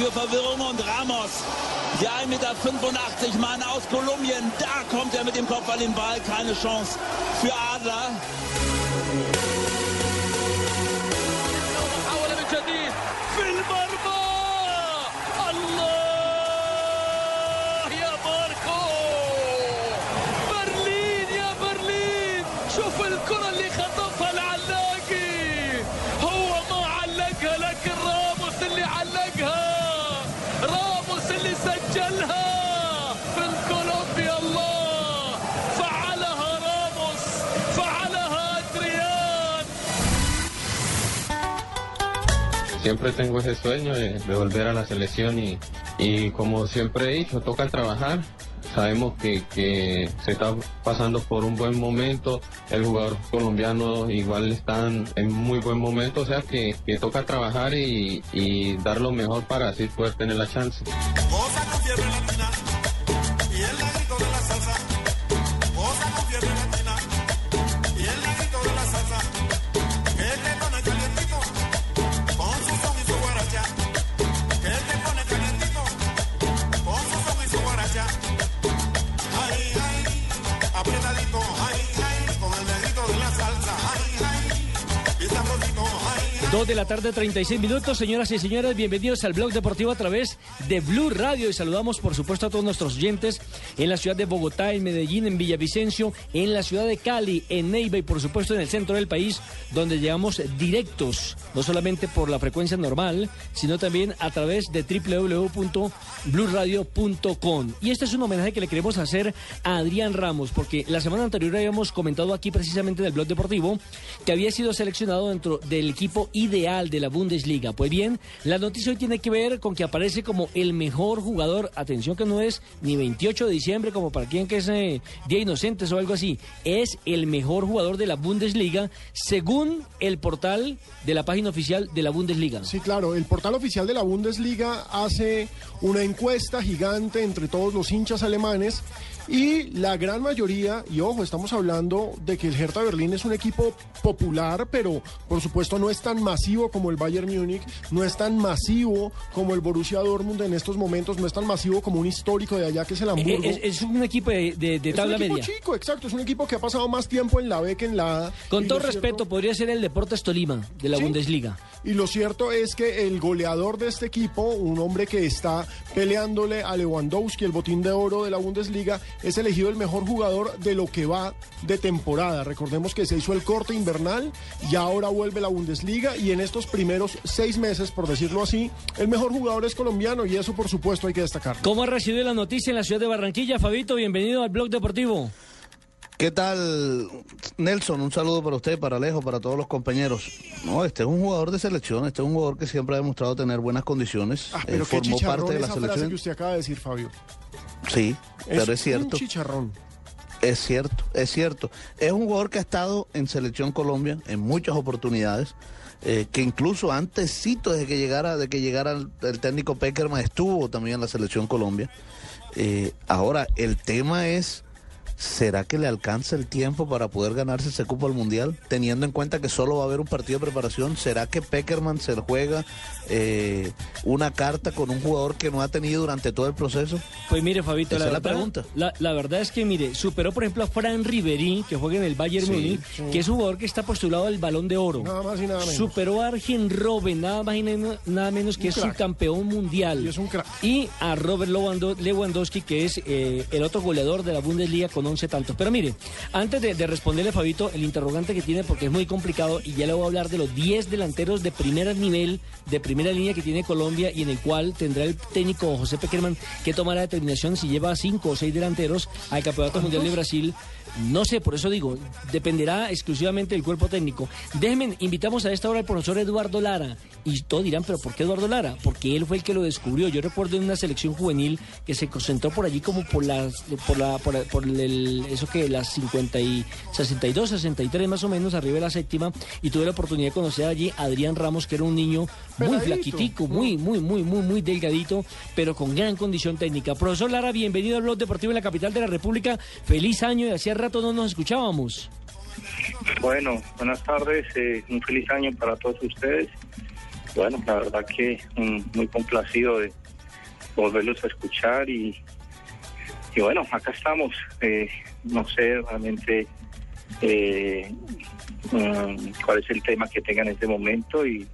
Dafür Verwirrung und Ramos, der 1,85 Meter Mann aus Kolumbien, da kommt er mit dem Kopf an den Ball, keine Chance für Adler. Siempre tengo ese sueño de, volver a la selección y, y como siempre he dicho, toca trabajar. Sabemos que, que se está pasando por un buen momento, el jugador colombiano igual están en muy buen momento, o sea que, que toca trabajar y, y dar lo mejor para así poder tener la chance. 2 de la tarde, 36 minutos. Señoras y señores, bienvenidos al Blog Deportivo a través de Blue Radio. Y saludamos, por supuesto, a todos nuestros oyentes en la ciudad de Bogotá, en Medellín, en Villavicencio, en la ciudad de Cali, en Neiva y, por supuesto, en el centro del país, donde llegamos directos, no solamente por la frecuencia normal, sino también a través de www.bluradio.com. Y este es un homenaje que le queremos hacer a Adrián Ramos, porque la semana anterior habíamos comentado aquí, precisamente, del Blog Deportivo, que había sido seleccionado dentro del equipo ideal de la Bundesliga. Pues bien, la noticia hoy tiene que ver con que aparece como el mejor jugador. Atención que no es ni 28 de diciembre como para quien que es eh, Día Inocentes o algo así. Es el mejor jugador de la Bundesliga según el portal de la página oficial de la Bundesliga. Sí, claro, el portal oficial de la Bundesliga hace una encuesta gigante entre todos los hinchas alemanes y la gran mayoría, y ojo, estamos hablando de que el Hertha Berlín es un equipo popular, pero por supuesto no es tan masivo como el Bayern Múnich, no es tan masivo como el Borussia Dortmund en estos momentos, no es tan masivo como un histórico de allá que es el Hamburgo. Es, es un equipo de, de- de Es tabla un equipo media. chico, exacto, es un equipo que ha pasado más tiempo en la B que en la A. Con todo cierto- respeto, podría ser el Deportes Tolima de la Sí. Bundesliga. Y lo cierto es que el goleador de este equipo, un hombre que está peleándole a Lewandowski el botín de oro de la Bundesliga, es elegido el mejor jugador de lo que va de temporada. Recordemos que se hizo el corte invernal y ahora vuelve la Bundesliga y en estos primeros seis meses, por decirlo así, el mejor jugador es colombiano y eso por supuesto hay que destacar. ¿Cómo ha recibido la noticia en la ciudad de Barranquilla, Fabito? Bienvenido al Blog Deportivo. ¿Qué tal, Nelson? Un saludo para usted, para Alejo, para todos los compañeros. No, este es un jugador de selección, este es un jugador que siempre ha demostrado tener buenas condiciones. Ah, eh, pero qué formó parte de la esa frase que selección. usted acaba de decir, Fabio. Sí, pero es un cierto. chicharrón. Es cierto, es cierto. Es un jugador que ha estado en Selección Colombia en muchas oportunidades, eh, que incluso antesito de que llegara, de que llegara el, el técnico Peckerman estuvo también en la Selección Colombia. Eh, ahora, el tema es, ¿será que le alcanza el tiempo para poder ganarse ese cupo al Mundial? Teniendo en cuenta que solo va a haber un partido de preparación, ¿será que Peckerman se juega eh, una carta con un jugador que no ha tenido durante todo el proceso? Pues mire, Fabito, Esa la, es la verdad, pregunta. La, la verdad es que, mire, superó, por ejemplo, a Fran Ribery, que juega en el Bayern Sí, Múnich, sí. que es un jugador que está postulado al Balón de Oro. Nada más y nada menos. Superó a Arjen Robben, nada más y nada nada menos que Un es crack. subcampeón mundial. Y es un crack. Y a Robert Lewando- Lewandowski, que es eh, el otro goleador de la Bundesliga con 11 tantos. Pero mire, antes de, de responderle, Fabito, el interrogante que tiene, porque es muy complicado, y ya le voy a hablar de los 10 delanteros de primer nivel, de primera línea que tiene Colombia, y en el cual tendrá el técnico José Peckerman que tomar la determinación si lleva 5 o 6 delanteros al Campeonato Mundial de Brasil. No sé, por eso digo, dependerá exclusivamente del cuerpo técnico. Déjenme, invitamos a esta hora al profesor Eduardo Lara. Y todos dirán, ¿pero por qué Eduardo Lara? Porque él fue el que lo descubrió. Yo recuerdo en una selección juvenil que se concentró por allí como por las, por la, por, por el, eso que las 50 y 62, 63 más o menos, arriba de la séptima, y tuve la oportunidad de conocer allí a Adrián Ramos, que era un niño muy Peladito. flaquitico, muy, muy, muy, muy, muy delgadito, pero con gran condición técnica. Profesor Lara, bienvenido al Blog Deportivo en la capital de la República. Feliz año y hacía rato no nos escuchábamos. Bueno, buenas tardes, eh, un feliz año para todos ustedes. Bueno, la verdad que mm, muy complacido de volverlos a escuchar y, y bueno, acá estamos. Eh, no sé realmente eh, mm, cuál es el tema que tengan en este momento y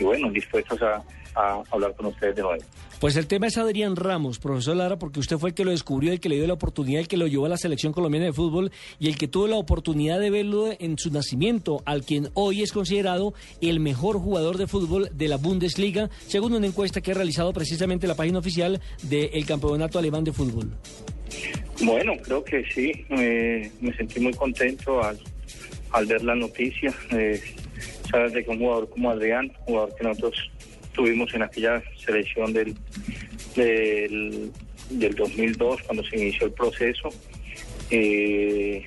bueno, dispuestos a, a hablar con ustedes de nuevo. Pues el tema es Adrián Ramos, profesor Lara, porque usted fue el que lo descubrió, el que le dio la oportunidad, el que lo llevó a la selección colombiana de fútbol y el que tuvo la oportunidad de verlo en su nacimiento, al quien hoy es considerado el mejor jugador de fútbol de la Bundesliga, según una encuesta que ha realizado precisamente la página oficial del Campeonato Alemán de Fútbol. Bueno, creo que sí. eh, me sentí muy contento al, al ver la noticia. Eh, sabes de que un jugador como Adrián, jugador que nosotros tuvimos en aquella selección del, del, del 2002, cuando se inició el proceso, eh,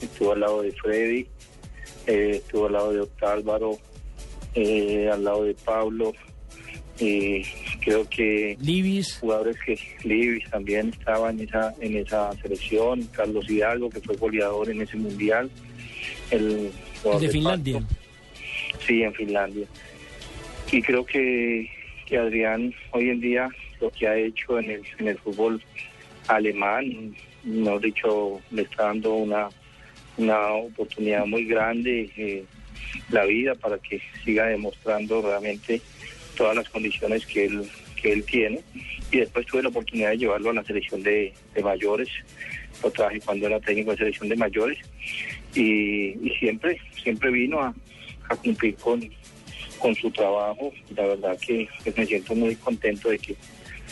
estuvo al lado de Freddy, eh, estuvo al lado de Octálvaro, eh, al lado de Pablo. Y creo que Libis, jugadores que Libis también estaba en esa en esa selección, Carlos Hidalgo que fue goleador en ese mundial, el, de de Finlandia. Sí, en Finlandia. Y creo que, que Adrián hoy en día lo que ha hecho en el, en el fútbol alemán, mejor dicho, le está dando una, una oportunidad muy grande eh, la vida para que siga demostrando realmente todas las condiciones que él, que él tiene. Y después tuve la oportunidad de llevarlo a la selección de, de mayores, lo traje cuando era técnico de selección de mayores y, y siempre, siempre vino a cumplir con, con su trabajo. La verdad que me siento muy contento de que,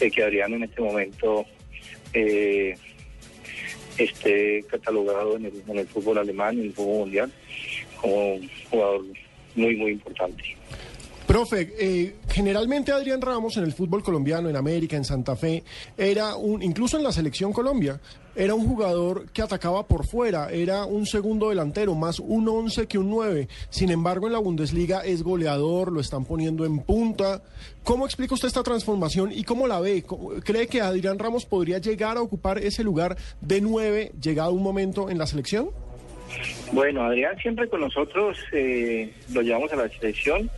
de que Adriano en este momento eh, esté catalogado en el, en el fútbol alemán, en el fútbol mundial, como un jugador muy, muy importante. Profe, eh, generalmente Adrián Ramos en el fútbol colombiano, en América, en Santa Fe, era un, incluso en la selección Colombia, era un jugador que atacaba por fuera, era un segundo delantero, más un 11 que un 9. Sin embargo, en la Bundesliga es goleador, lo están poniendo en punta. ¿Cómo explica usted esta transformación y cómo la ve? ¿Cómo- ¿Cree que Adrián Ramos podría llegar a ocupar ese lugar de 9 llegado un momento en la selección? Bueno, Adrián siempre con nosotros eh, lo llevamos a la selección.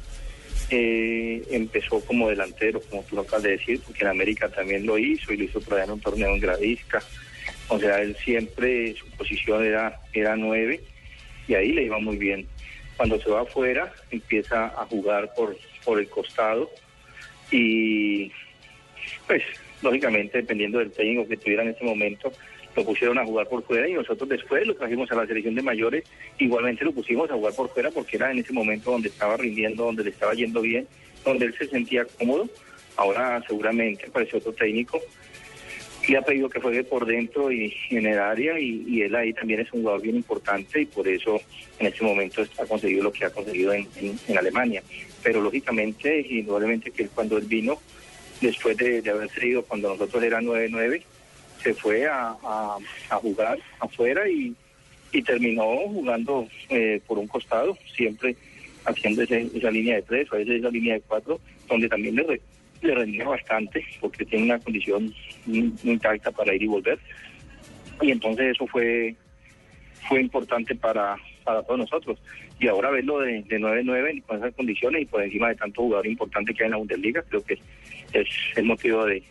Eh, empezó como delantero, como tú lo acabas de decir, porque en América también lo hizo y lo hizo por allá en un torneo en Gradisca. O sea, él siempre, su posición era, era nueve y ahí le iba muy bien. Cuando se va afuera, empieza a jugar por, por el costado y pues lógicamente dependiendo del técnico que tuviera en ese momento, lo pusieron a jugar por fuera y nosotros después lo trajimos a la selección de mayores, igualmente lo pusimos a jugar por fuera porque era en ese momento donde estaba rindiendo, donde le estaba yendo bien, donde él se sentía cómodo. Ahora seguramente apareció otro técnico le ha pedido que juegue por dentro y, y en el área y, y él ahí también es un jugador bien importante y por eso en este momento ha conseguido lo que ha conseguido en, Alemania. Pero lógicamente, indudablemente que cuando él vino, después de, de haberse ido cuando nosotros era 9-9, se fue a, a- jugar afuera y, y terminó jugando eh, por un costado, siempre haciendo ese- esa línea de tres a veces esa línea de cuatro, donde también le, re- le rendía bastante porque tiene una condición muy intacta para ir y volver. Y entonces eso fue fue importante para, para todos nosotros. Y ahora verlo de, de 9-9 con esas condiciones y por encima de tanto jugador importante que hay en la Bundesliga, creo que es el motivo de,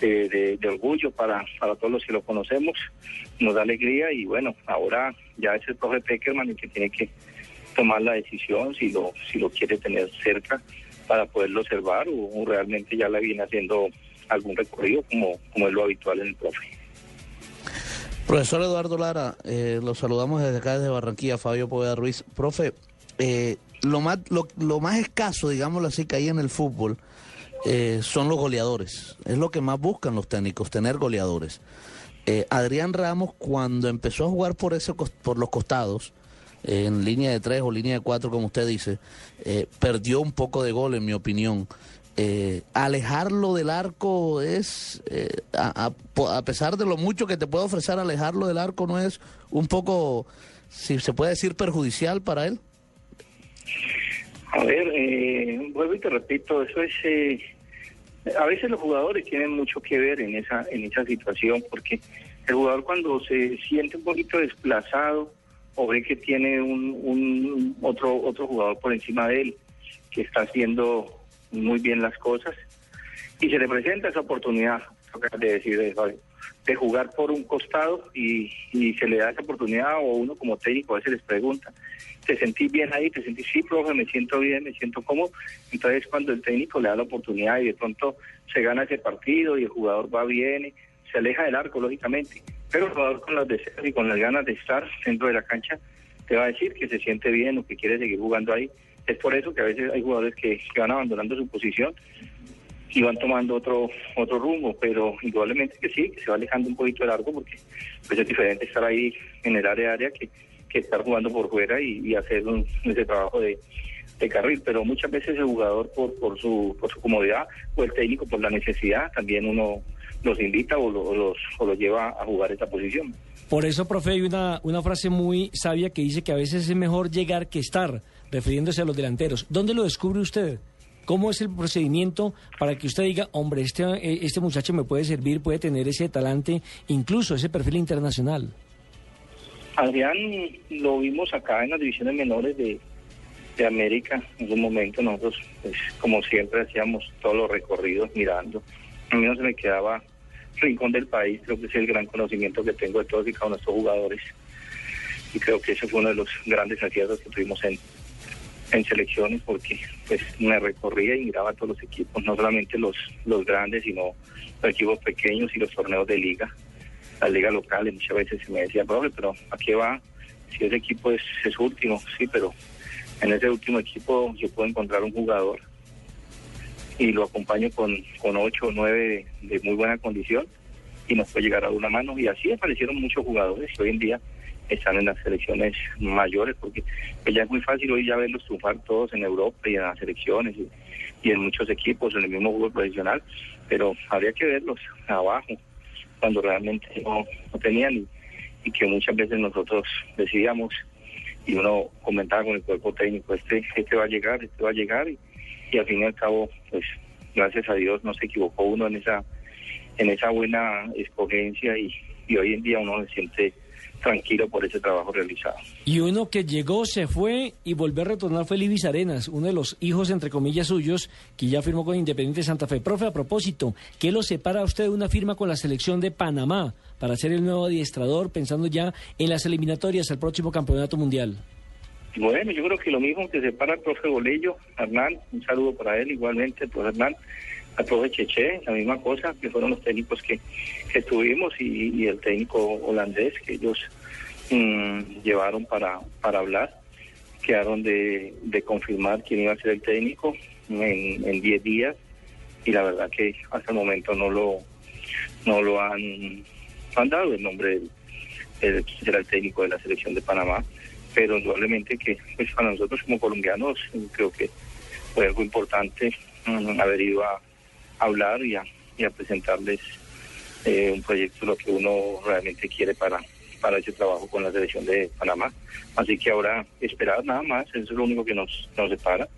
de, de- de orgullo para, para todos los que lo conocemos. Nos da alegría y bueno, ahora ya es el profe Peckerman el que tiene que tomar la decisión si lo, si lo quiere tener cerca para poderlo observar o, o realmente ya le viene haciendo algún recorrido como, como es lo habitual en el profe. Profesor Eduardo Lara, eh, lo saludamos desde acá, desde Barranquilla, Fabio Poveda Ruiz. Profe, eh, lo, más, lo, lo más escaso, digámoslo así, que hay en el fútbol eh, son los goleadores. Es lo que más buscan los técnicos, tener goleadores. Eh, Adrián Ramos, cuando empezó a jugar por, ese, por los costados, eh, en línea de tres o línea de cuatro, como usted dice, eh, perdió un poco de gol, en mi opinión. Alejarlo del arco es, a, a- a pesar de lo mucho que te puede ofrecer alejarlo del arco, no es un poco, si se puede decir, perjudicial para él. A ver, eh, vuelvo y te repito, eso es... eh, a veces los jugadores tienen mucho que ver en esa, en esa situación, porque el jugador cuando se siente un poquito desplazado o ve que tiene un, otro, otro jugador por encima de él que está haciendo muy bien las cosas y se le presenta esa oportunidad, de decir, de jugar por un costado y se le da esa oportunidad o uno como técnico a veces les pregunta, ¿te sentís bien ahí? ¿Te sentís, sí, profe, me siento bien, me siento cómodo? Entonces cuando el técnico le da la oportunidad y de pronto se gana ese partido y el jugador va bien, se aleja del arco, lógicamente, pero el jugador con las deseos y con las ganas de estar dentro de la cancha te va a decir que se siente bien o que quiere seguir jugando ahí. Es por eso que a veces hay jugadores que, que van abandonando su posición y van tomando otro otro rumbo, pero indudablemente que sí, que se va alejando un poquito del arco porque pues es diferente estar ahí en el área área que, que estar jugando por fuera y, hacer un- ese trabajo de, de carril, pero muchas veces el jugador por, por su por su comodidad o el técnico por la necesidad también uno los invita o, lo- los o los lleva a jugar esa posición. Por eso, profe, hay una, una frase muy sabia que dice que a veces es mejor llegar que estar, refiriéndose a los delanteros. ¿Dónde lo descubre usted? ¿Cómo es el procedimiento para que usted diga, hombre, este, eh, este muchacho me puede servir, puede tener ese talante, incluso ese perfil internacional? Adrián lo vimos acá en las divisiones menores de, de América en un momento nosotros pues, como siempre hacíamos todos los recorridos mirando. A mí no se me quedaba rincón del país creo que es el gran conocimiento que tengo de todos y cada uno de estos jugadores. Y creo que ese fue uno de los grandes aciertos que tuvimos en, en selecciones porque pues me recorría y miraba todos los equipos no solamente los los grandes sino los equipos pequeños y los torneos de liga las ligas locales muchas veces se me decía profe pero a qué va si ese equipo es, es último sí pero en ese último equipo yo puedo encontrar un jugador y lo acompaño con, con ocho o nueve de, de muy buena condición y nos puede llegar a una mano. Y así aparecieron muchos jugadores que hoy en día están en las selecciones mayores, porque pues ya es muy fácil hoy ya verlos triunfar todos en Europa y en las selecciones y, y en muchos equipos, en el mismo fútbol profesional, pero habría que verlos abajo, cuando realmente no, tenían y, que muchas veces nosotros decíamos y uno comentaba con el cuerpo técnico, este, este va a llegar, este va a llegar y, y al fin y al cabo, pues gracias a Dios no se equivocó uno en esa en esa buena escogencia y, y hoy en día uno se siente tranquilo por ese trabajo realizado. Y uno que llegó, se fue y volvió a retornar fue Libis Arenas, uno de los hijos, entre comillas, suyos, que ya firmó con Independiente Santa Fe. Profe, a propósito, ¿qué lo separa a usted de una firma con la selección de Panamá para ser el nuevo adiestrador, pensando ya en las eliminatorias al próximo campeonato mundial? Bueno, yo creo que lo mismo que separa al profe Bolello, Hernán, un saludo para él igualmente, profe Hernán, al profe Cheche, la misma cosa, que fueron los técnicos que, que tuvimos y, el técnico holandés que ellos mm, llevaron para, para hablar, quedaron de, de confirmar quién iba a ser el técnico en en 10 días y la verdad que hasta el momento no lo no lo han, han dado el nombre del, será el técnico de la selección de Panamá. Pero indudablemente que pues para nosotros como colombianos creo que fue algo importante mm, haber ido a hablar y a, y a presentarles eh, un proyecto lo que uno realmente quiere para para ese trabajo con la selección de Panamá así que ahora esperar nada más eso es lo único que nos nos separa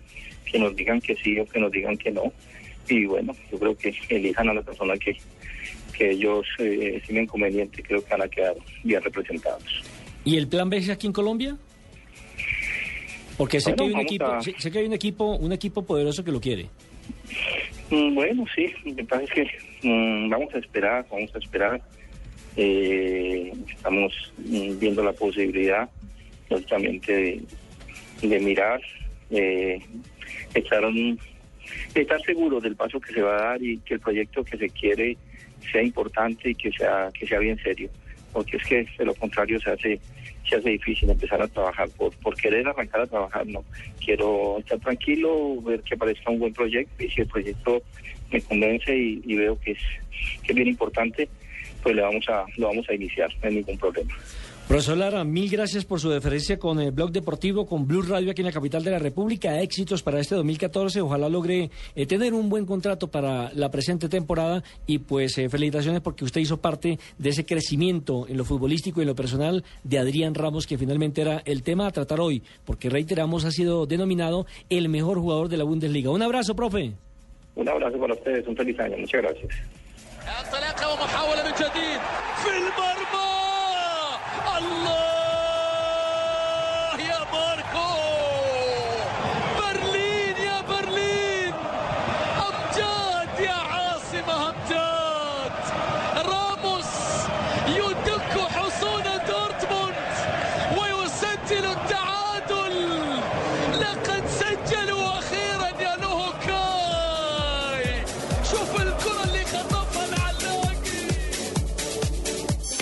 que nos digan que sí o que nos digan que no y bueno yo creo que elijan a la persona que que ellos eh, estimen conveniente creo que van a quedar bien representados ¿Y el plan B es aquí en Colombia? Porque sé Bueno, que hay un equipo, a- sé, sé que hay un equipo, un equipo poderoso que lo quiere. Mm, Bueno, sí, lo que es que mm, vamos a esperar, vamos a esperar. Eh, estamos mm, viendo la posibilidad, lógicamente, de, mirar, eh, estar, estar seguros del paso que se va a dar y que el proyecto que se quiere sea importante y que sea, que sea bien serio. porque es que de lo contrario se hace se hace difícil empezar a trabajar por, por querer arrancar a trabajar, no. Quiero estar tranquilo, ver que aparezca un buen proyecto y si el proyecto me convence y, y veo que es, que es bien importante, pues le vamos a, lo vamos a iniciar, no hay ningún problema. Profesor Lara, mil gracias por su deferencia con el Blog Deportivo, con Blue Radio aquí en la capital de la República. Éxitos para este 2014. Ojalá logre eh, tener un buen contrato para la presente temporada y pues eh, felicitaciones porque usted hizo parte de ese crecimiento en lo futbolístico y en lo personal de Adrián Ramos, que finalmente era el tema a tratar hoy, porque reiteramos ha sido denominado el mejor jugador de la Bundesliga. Un abrazo, profe. Un abrazo para ustedes, un feliz año, muchas gracias.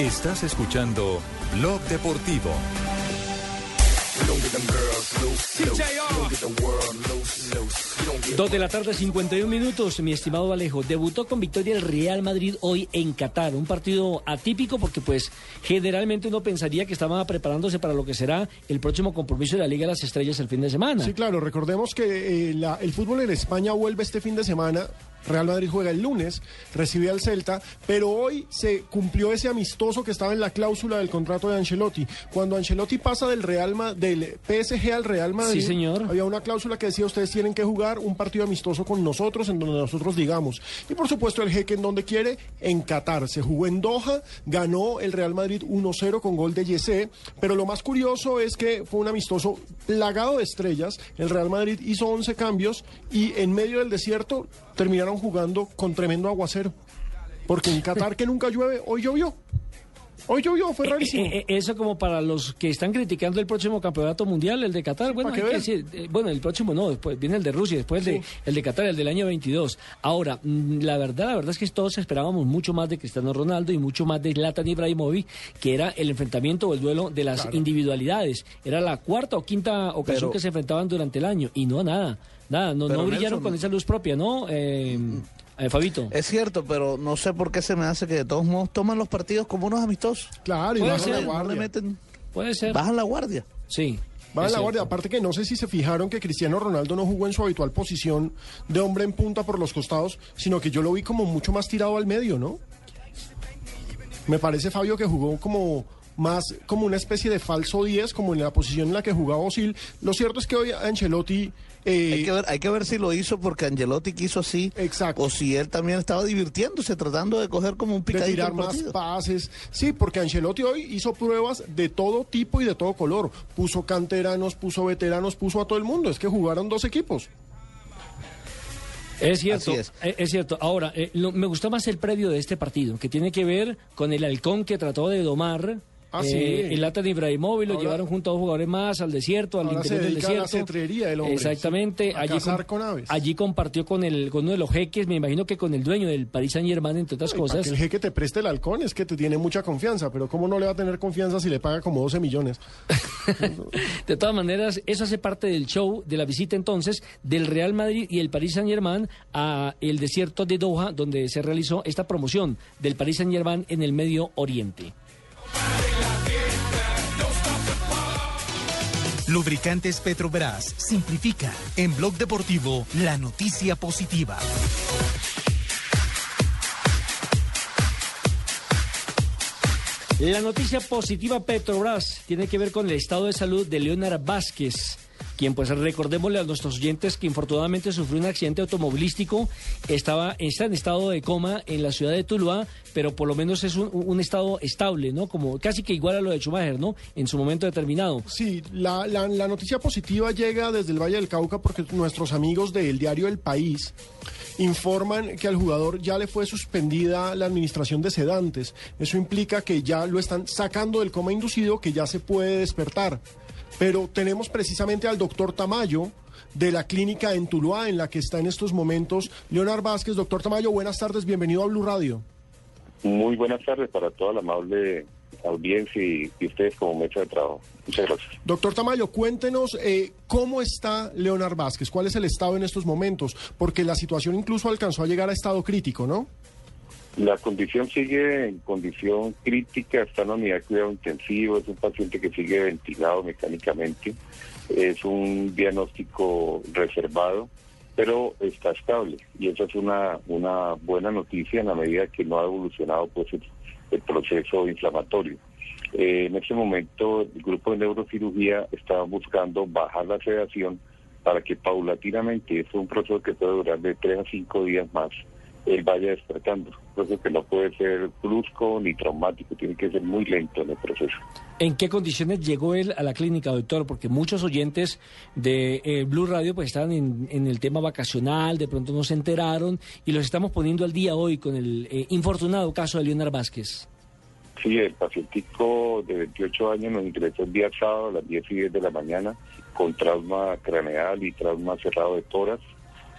Estás escuchando Blog Deportivo. Dos de la tarde, 51 minutos, mi estimado Valejo. Debutó con victoria el Real Madrid hoy en Qatar. Un partido atípico porque, pues, generalmente uno pensaría que estaba preparándose para lo que será el próximo compromiso de la Liga de las Estrellas el fin de semana. Sí, claro, recordemos que eh, la- el fútbol en España vuelve este fin de semana. Real Madrid juega el lunes, recibe al Celta, pero hoy se cumplió ese amistoso que estaba en la cláusula del contrato de Ancelotti. Cuando Ancelotti pasa del Real Ma- del PSG al Real Madrid, Sí, señor. había una cláusula que decía ustedes tienen que jugar un partido amistoso con nosotros, en donde nosotros digamos. Y por supuesto el jeque en donde quiere, en Qatar. Se jugó en Doha, ganó el Real Madrid 1-0 con gol de Yesé, pero lo más curioso es que fue un amistoso plagado de estrellas. El Real Madrid hizo 11 cambios y en medio del desierto terminaron jugando con tremendo aguacero. Porque en Qatar que nunca llueve, hoy llovió. Hoy llovió, fue rarísimo. Eh, eh, eso como para los que están criticando el próximo campeonato mundial, el de Qatar. Bueno, para hay que que vean. decir, eh, bueno, el próximo no, después viene el de Rusia, después el de, el de Qatar, el del año 22. Ahora, mm, la verdad, la verdad es que todos esperábamos mucho más de Cristiano Ronaldo y mucho más de Zlatan Ibrahimovic, que era el enfrentamiento o el duelo de las Claro. individualidades. Era la cuarta o quinta ocasión Pero- que se enfrentaban durante el año y no nada, nada, no, brillaron Nelson, con esa luz propia, ¿no? Eh, eh, Fabito. Es cierto, pero no sé por qué se me hace que de todos modos toman los partidos como unos amistosos. Claro, y bajan ser, la No guardia. meten, Puede ser. bajan la guardia. Sí. Es la guardia. Aparte que no sé si se fijaron que Cristiano Ronaldo no jugó en su habitual posición de hombre en punta por los costados, sino que yo lo vi como mucho más tirado al medio, ¿no? Me parece, Fabio, que jugó como más como una especie de falso 10, como en la posición en la que jugaba Osil. Lo cierto es que hoy Ancelotti... eh, Hay que, ver, hay que ver si lo hizo porque Angelotti quiso así. Exacto. O si él también estaba divirtiéndose, tratando de coger como un de picadito tirar el más pases. Sí, porque Ancelotti hoy hizo pruebas de todo tipo y de todo color. Puso canteranos, puso veteranos, puso a todo el mundo. Es que jugaron dos equipos. Es cierto, Así es. eh, es cierto. Ahora, eh, lo- me gustó más el previo de este partido, que tiene que ver con el halcón que trató de domar. Ah, eh, sí. el Latan Ibrahimovic lo llevaron junto a dos jugadores más al desierto, al se interior del dedica a la desierto. cetrería el hombre, Exactamente. a allí, cazar con aves. allí compartió con el con uno de los jeques, me imagino que con el dueño del Paris Saint Germain, entre otras Ay, para cosas. que el jeque te preste el halcón es que te tiene mucha confianza, pero ¿cómo no le va a tener confianza si le paga como 12 millones? De todas maneras, eso hace parte del show, de la visita entonces del Real Madrid y el Paris Saint Germain a el desierto de Doha, donde se realizó esta promoción del Paris Saint Germain en el Medio Oriente. Lubricantes Petrobras simplifica. En Blog Deportivo, la noticia positiva. La noticia positiva Petrobras tiene que ver con el estado de salud de Leonard Vázquez, quien pues recordémosle a nuestros oyentes que infortunadamente sufrió un accidente automovilístico, estaba está en estado de coma en la ciudad de Tuluá, pero por lo menos es un, estado estable, ¿no? Como casi que igual a lo de Schumacher, ¿no? En su momento determinado. Sí, la, la- la noticia positiva llega desde el Valle del Cauca porque nuestros amigos del diario El País informan que al jugador ya le fue suspendida la administración de sedantes. Eso implica que ya lo están sacando del coma inducido, que ya se puede despertar. Pero tenemos precisamente al doctor Tamayo de la clínica en Tuluá, en la que está en estos momentos Leonard Vázquez. Doctor Tamayo, buenas tardes, bienvenido a Blue Radio. Muy buenas tardes para toda la amable audiencia y, y ustedes como mesa de trabajo. Muchas gracias. Doctor Tamayo, cuéntenos eh, cómo está Leonard Vázquez, cuál es el estado en estos momentos, porque la situación incluso alcanzó a llegar a estado crítico, ¿no? La condición sigue en condición crítica, está en unidad de cuidado intensivo, es un paciente que sigue ventilado mecánicamente, es un diagnóstico reservado, pero está estable y esa es una, buena noticia en la medida que no ha evolucionado pues el, proceso inflamatorio. Eh, en este momento el grupo de neurocirugía está buscando bajar la sedación para que paulatinamente, es un proceso que puede durar de tres a cinco días más, él vaya despertando. Proceso que no puede ser brusco ni traumático, tiene que ser muy lento en el proceso. ¿En qué condiciones llegó él a la clínica, doctor? Porque muchos oyentes de eh, Blue Radio pues estaban en, en el tema vacacional, de pronto no se enteraron y los estamos poniendo al día hoy con el eh, infortunado caso de Leonard Vázquez. Sí, el pacientico de 28 años nos ingresó el día sábado a las 10 y 10 de la mañana con trauma craneal y trauma cerrado de tórax.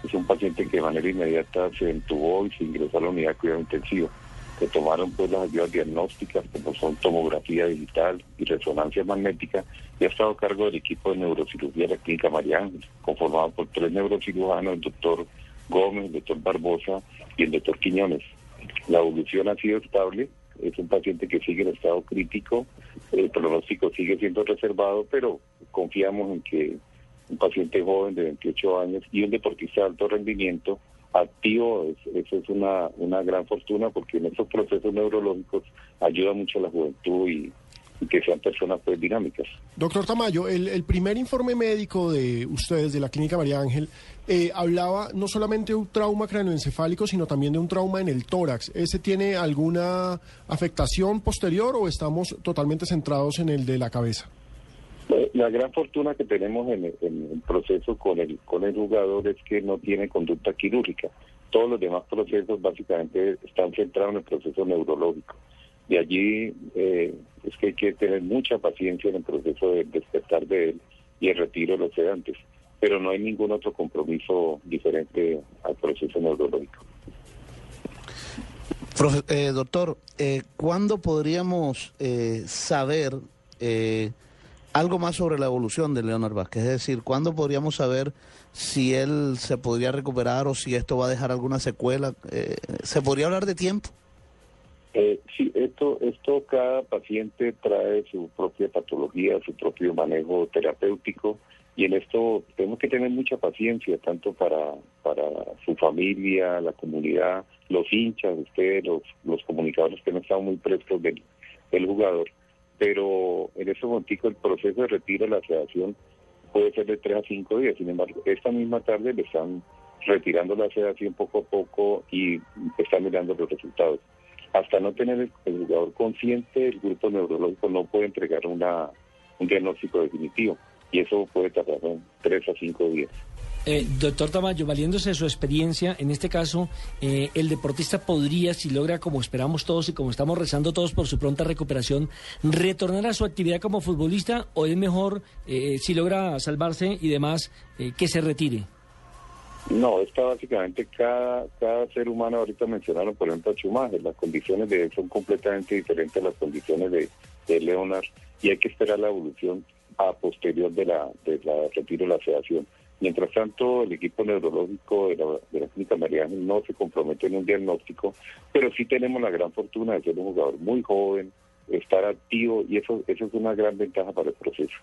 Es un paciente que de manera inmediata se entubó y se ingresó a la unidad de cuidado intensivo. Se tomaron pues las ayudas diagnósticas como son tomografía digital y resonancia magnética y ha estado a cargo del equipo de neurocirugía de la Clínica María conformado por tres neurocirujanos, el doctor Gómez, el doctor Barbosa y el doctor Quiñones. La evolución ha sido estable, es un paciente que sigue en estado crítico, el pronóstico sigue siendo reservado, pero confiamos en que un paciente joven de 28 años y un deportista de alto rendimiento activo, es- eso es una, una gran fortuna porque en estos procesos neurológicos ayuda mucho a la juventud y, que sean personas pues dinámicas. Doctor Tamayo, el, el primer informe médico de ustedes, de la Clínica María Ángel, eh, hablaba no solamente de un trauma cráneoencefálico, sino también de un trauma en el tórax. ¿Ese tiene alguna afectación posterior o estamos totalmente centrados en el de la cabeza? Eh, La gran fortuna que tenemos en el, proceso con el, con el jugador es que no tiene conducta quirúrgica. Todos los demás procesos básicamente están centrados en el proceso neurológico. De allí eh, es que hay que tener mucha paciencia en el proceso de despertar de él y el retiro de los sedantes. Pero no hay ningún otro compromiso diferente al proceso neurológico. Eh, doctor, eh, ¿cuándo podríamos eh, saber eh, algo más sobre la evolución de Leonard Vázquez? Es decir, ¿cuándo podríamos saber si él se podría recuperar o si esto va a dejar alguna secuela? Eh, ¿Se podría hablar de tiempo? Eh, sí, esto, esto cada paciente trae su propia patología, su propio manejo terapéutico y en esto tenemos que tener mucha paciencia tanto para, para su familia, la comunidad, los hinchas, ustedes, los, los comunicadores que no están muy prestos del, del jugador. Pero en ese momento el proceso de retiro de la sedación puede ser de tres a cinco días. Sin embargo, esta misma tarde le están retirando la sedación poco a poco y están mirando los resultados hasta no tener el, jugador consciente, el grupo neurológico no puede entregar una, un diagnóstico definitivo y eso puede tardar en tres a cinco días. Eh, doctor Tamayo, valiéndose de su experiencia, en este caso, eh, el deportista podría, si logra, como esperamos todos y como estamos rezando todos por su pronta recuperación, retornar a su actividad como futbolista o es mejor, eh, si logra salvarse y demás, eh, que se retire. No, está básicamente cada, cada ser humano, ahorita mencionaron por ejemplo a Schumacher, las condiciones de él son completamente diferentes a las condiciones de, de Leonard y hay que esperar la evolución a posterior de la, de la retiro de la sedación. Mientras tanto, el equipo neurológico de la, de la Clínica María no se compromete en un diagnóstico, pero sí tenemos la gran fortuna de ser un jugador muy joven, estar activo y eso, eso es una gran ventaja para el proceso.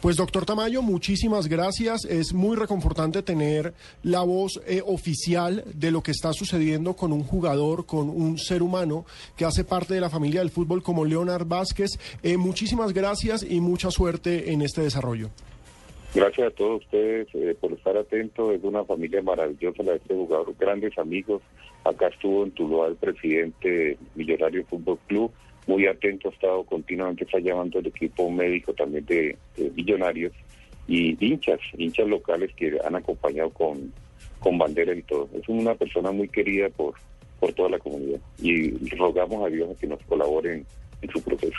Pues doctor Tamayo, muchísimas gracias. Es muy reconfortante tener la voz eh, oficial de lo que está sucediendo con un jugador, con un ser humano que hace parte de la familia del fútbol como Leonard Vázquez. Eh, muchísimas gracias y mucha suerte en este desarrollo. Gracias a todos ustedes eh, por estar atentos. Es una familia maravillosa la de este jugador, grandes amigos. Acá estuvo en Tuluá el presidente Millonario Fútbol Club. Muy atento, ha estado continuamente, está llamando el equipo médico también de, de Millonarios y hinchas, hinchas locales que han acompañado con, con bandera y todo. Es una persona muy querida por, por toda la comunidad y rogamos a Dios a que nos colaboren en su proceso.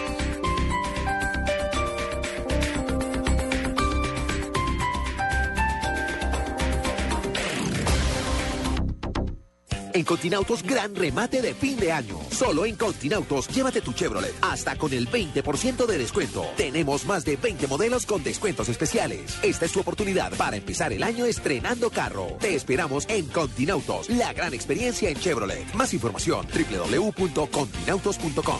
En Continautos, gran remate de fin de año. Solo en Continautos, llévate tu Chevrolet hasta con el 20% de descuento. Tenemos más de 20 modelos con descuentos especiales. Esta es tu oportunidad para empezar el año estrenando carro. Te esperamos en Continautos, la gran experiencia en Chevrolet. Más información, www.continautos.com.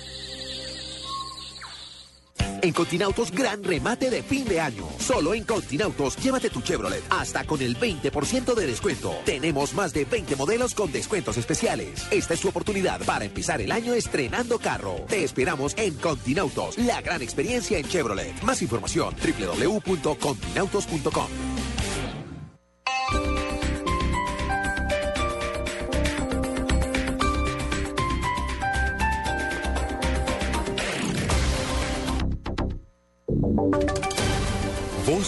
En Continautos, gran remate de fin de año. Solo en Continautos, llévate tu Chevrolet hasta con el 20% de descuento. Tenemos más de 20 modelos con descuentos especiales. Esta es tu oportunidad para empezar el año estrenando carro. Te esperamos en Continautos, la gran experiencia en Chevrolet. Más información, www.continautos.com.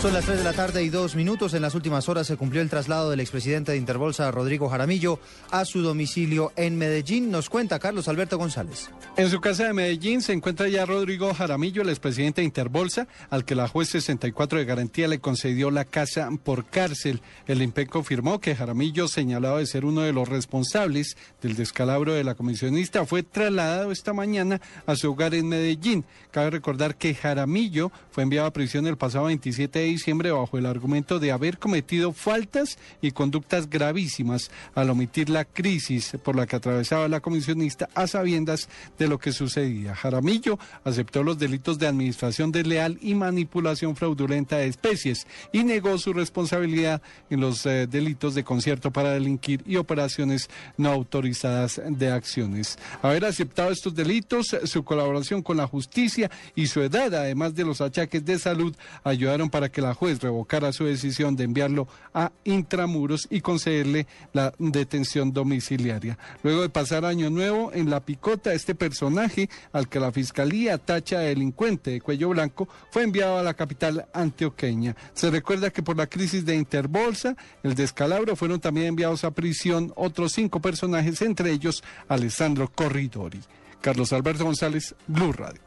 Son las 3 de la tarde y dos minutos. En las últimas horas se cumplió el traslado del expresidente de Interbolsa, Rodrigo Jaramillo, a su domicilio en Medellín. Nos cuenta Carlos Alberto González. En su casa de Medellín se encuentra ya Rodrigo Jaramillo, el expresidente de Interbolsa, al que la juez 64 de garantía le concedió la casa por cárcel. El IMPEC confirmó que Jaramillo, señalado de ser uno de los responsables del descalabro de la comisionista, fue trasladado esta mañana a su hogar en Medellín. Cabe recordar que Jaramillo fue enviado a prisión el pasado 27 de diciembre bajo el argumento de haber cometido faltas y conductas gravísimas al omitir la crisis por la que atravesaba la comisionista a sabiendas de lo que sucedía. Jaramillo aceptó los delitos de administración desleal y manipulación fraudulenta de especies y negó su responsabilidad en los eh, delitos de concierto para delinquir y operaciones no autorizadas de acciones. Haber aceptado estos delitos, su colaboración con la justicia y su edad, además de los achaques de salud, ayudaron para que la juez revocara su decisión de enviarlo a intramuros y concederle la detención domiciliaria. Luego de pasar año nuevo en la picota, este personaje, al que la fiscalía tacha de delincuente de cuello blanco, fue enviado a la capital antioqueña. Se recuerda que por la crisis de Interbolsa, el descalabro, fueron también enviados a prisión otros cinco personajes, entre ellos Alessandro Corridori. Carlos Alberto González, Blue Radio.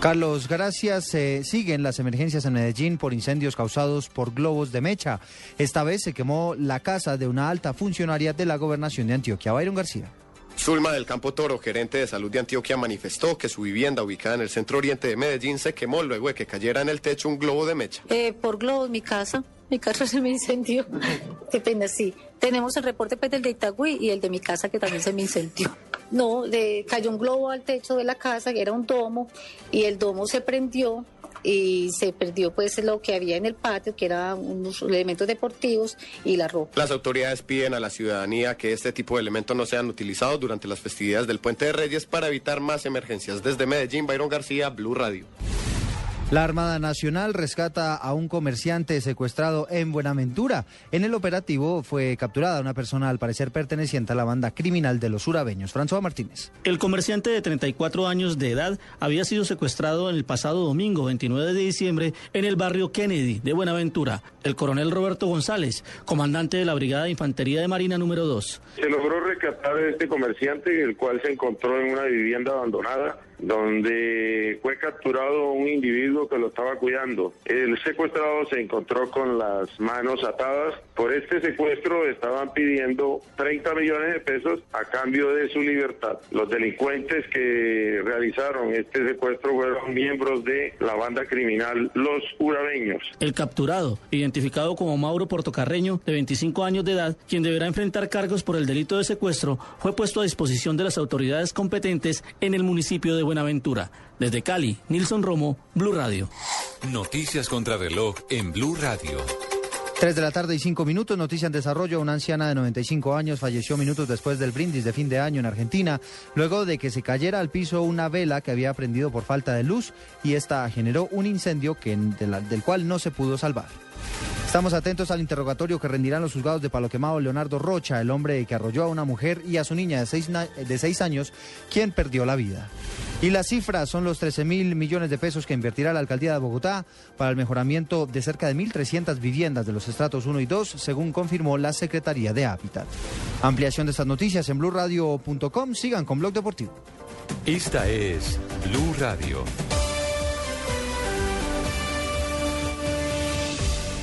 Carlos, gracias. Eh, siguen las emergencias en Medellín por incendios causados por globos de mecha. Esta vez se quemó la casa de una alta funcionaria de la gobernación de Antioquia, Byron García. Zulma del Campo Toro, gerente de salud de Antioquia, manifestó que su vivienda ubicada en el centro oriente de Medellín se quemó luego de que cayera en el techo un globo de mecha. Eh, por globos, mi casa. Mi casa se me incendió. Qué sí. Tenemos el reporte pues, del de Itagüí y el de mi casa que también se me incendió. No, de, cayó un globo al techo de la casa, que era un domo, y el domo se prendió y se perdió pues lo que había en el patio, que eran unos elementos deportivos y la ropa. Las autoridades piden a la ciudadanía que este tipo de elementos no sean utilizados durante las festividades del Puente de Reyes para evitar más emergencias. Desde Medellín, Byron García, Blue Radio. La Armada Nacional rescata a un comerciante secuestrado en Buenaventura. En el operativo fue capturada una persona al parecer perteneciente a la banda criminal de los urabeños. François Martínez. El comerciante de 34 años de edad había sido secuestrado el pasado domingo 29 de diciembre en el barrio Kennedy de Buenaventura. El coronel Roberto González, comandante de la Brigada de Infantería de Marina número 2. Se logró rescatar a este comerciante, el cual se encontró en una vivienda abandonada donde fue capturado un individuo que lo estaba cuidando. El secuestrado se encontró con las manos atadas. Por este secuestro estaban pidiendo 30 millones de pesos a cambio de su libertad. Los delincuentes que realizaron este secuestro fueron miembros de la banda criminal Los Urabeños. El capturado, identificado como Mauro Portocarreño, de 25 años de edad, quien deberá enfrentar cargos por el delito de secuestro, fue puesto a disposición de las autoridades competentes en el municipio de Buenaventura. Desde Cali, Nilson Romo, Blue Radio. Noticias contra reloj en Blue Radio. 3 de la tarde y 5 minutos, noticia en desarrollo. Una anciana de 95 años falleció minutos después del brindis de fin de año en Argentina, luego de que se cayera al piso una vela que había prendido por falta de luz y esta generó un incendio que, de la- del cual no se pudo salvar. Estamos atentos al interrogatorio que rendirán los juzgados de Palo Quemado Leonardo Rocha, el hombre que arrolló a una mujer y a su niña de seis, de seis años, quien perdió la vida. Y las cifras son los 13 mil millones de pesos que invertirá la alcaldía de Bogotá para el mejoramiento de cerca de 1.300 viviendas de los estratos 1 y 2, según confirmó la Secretaría de Hábitat. Ampliación de estas noticias en blurradio.com. Sigan con Blog Deportivo. Esta es Blue Radio.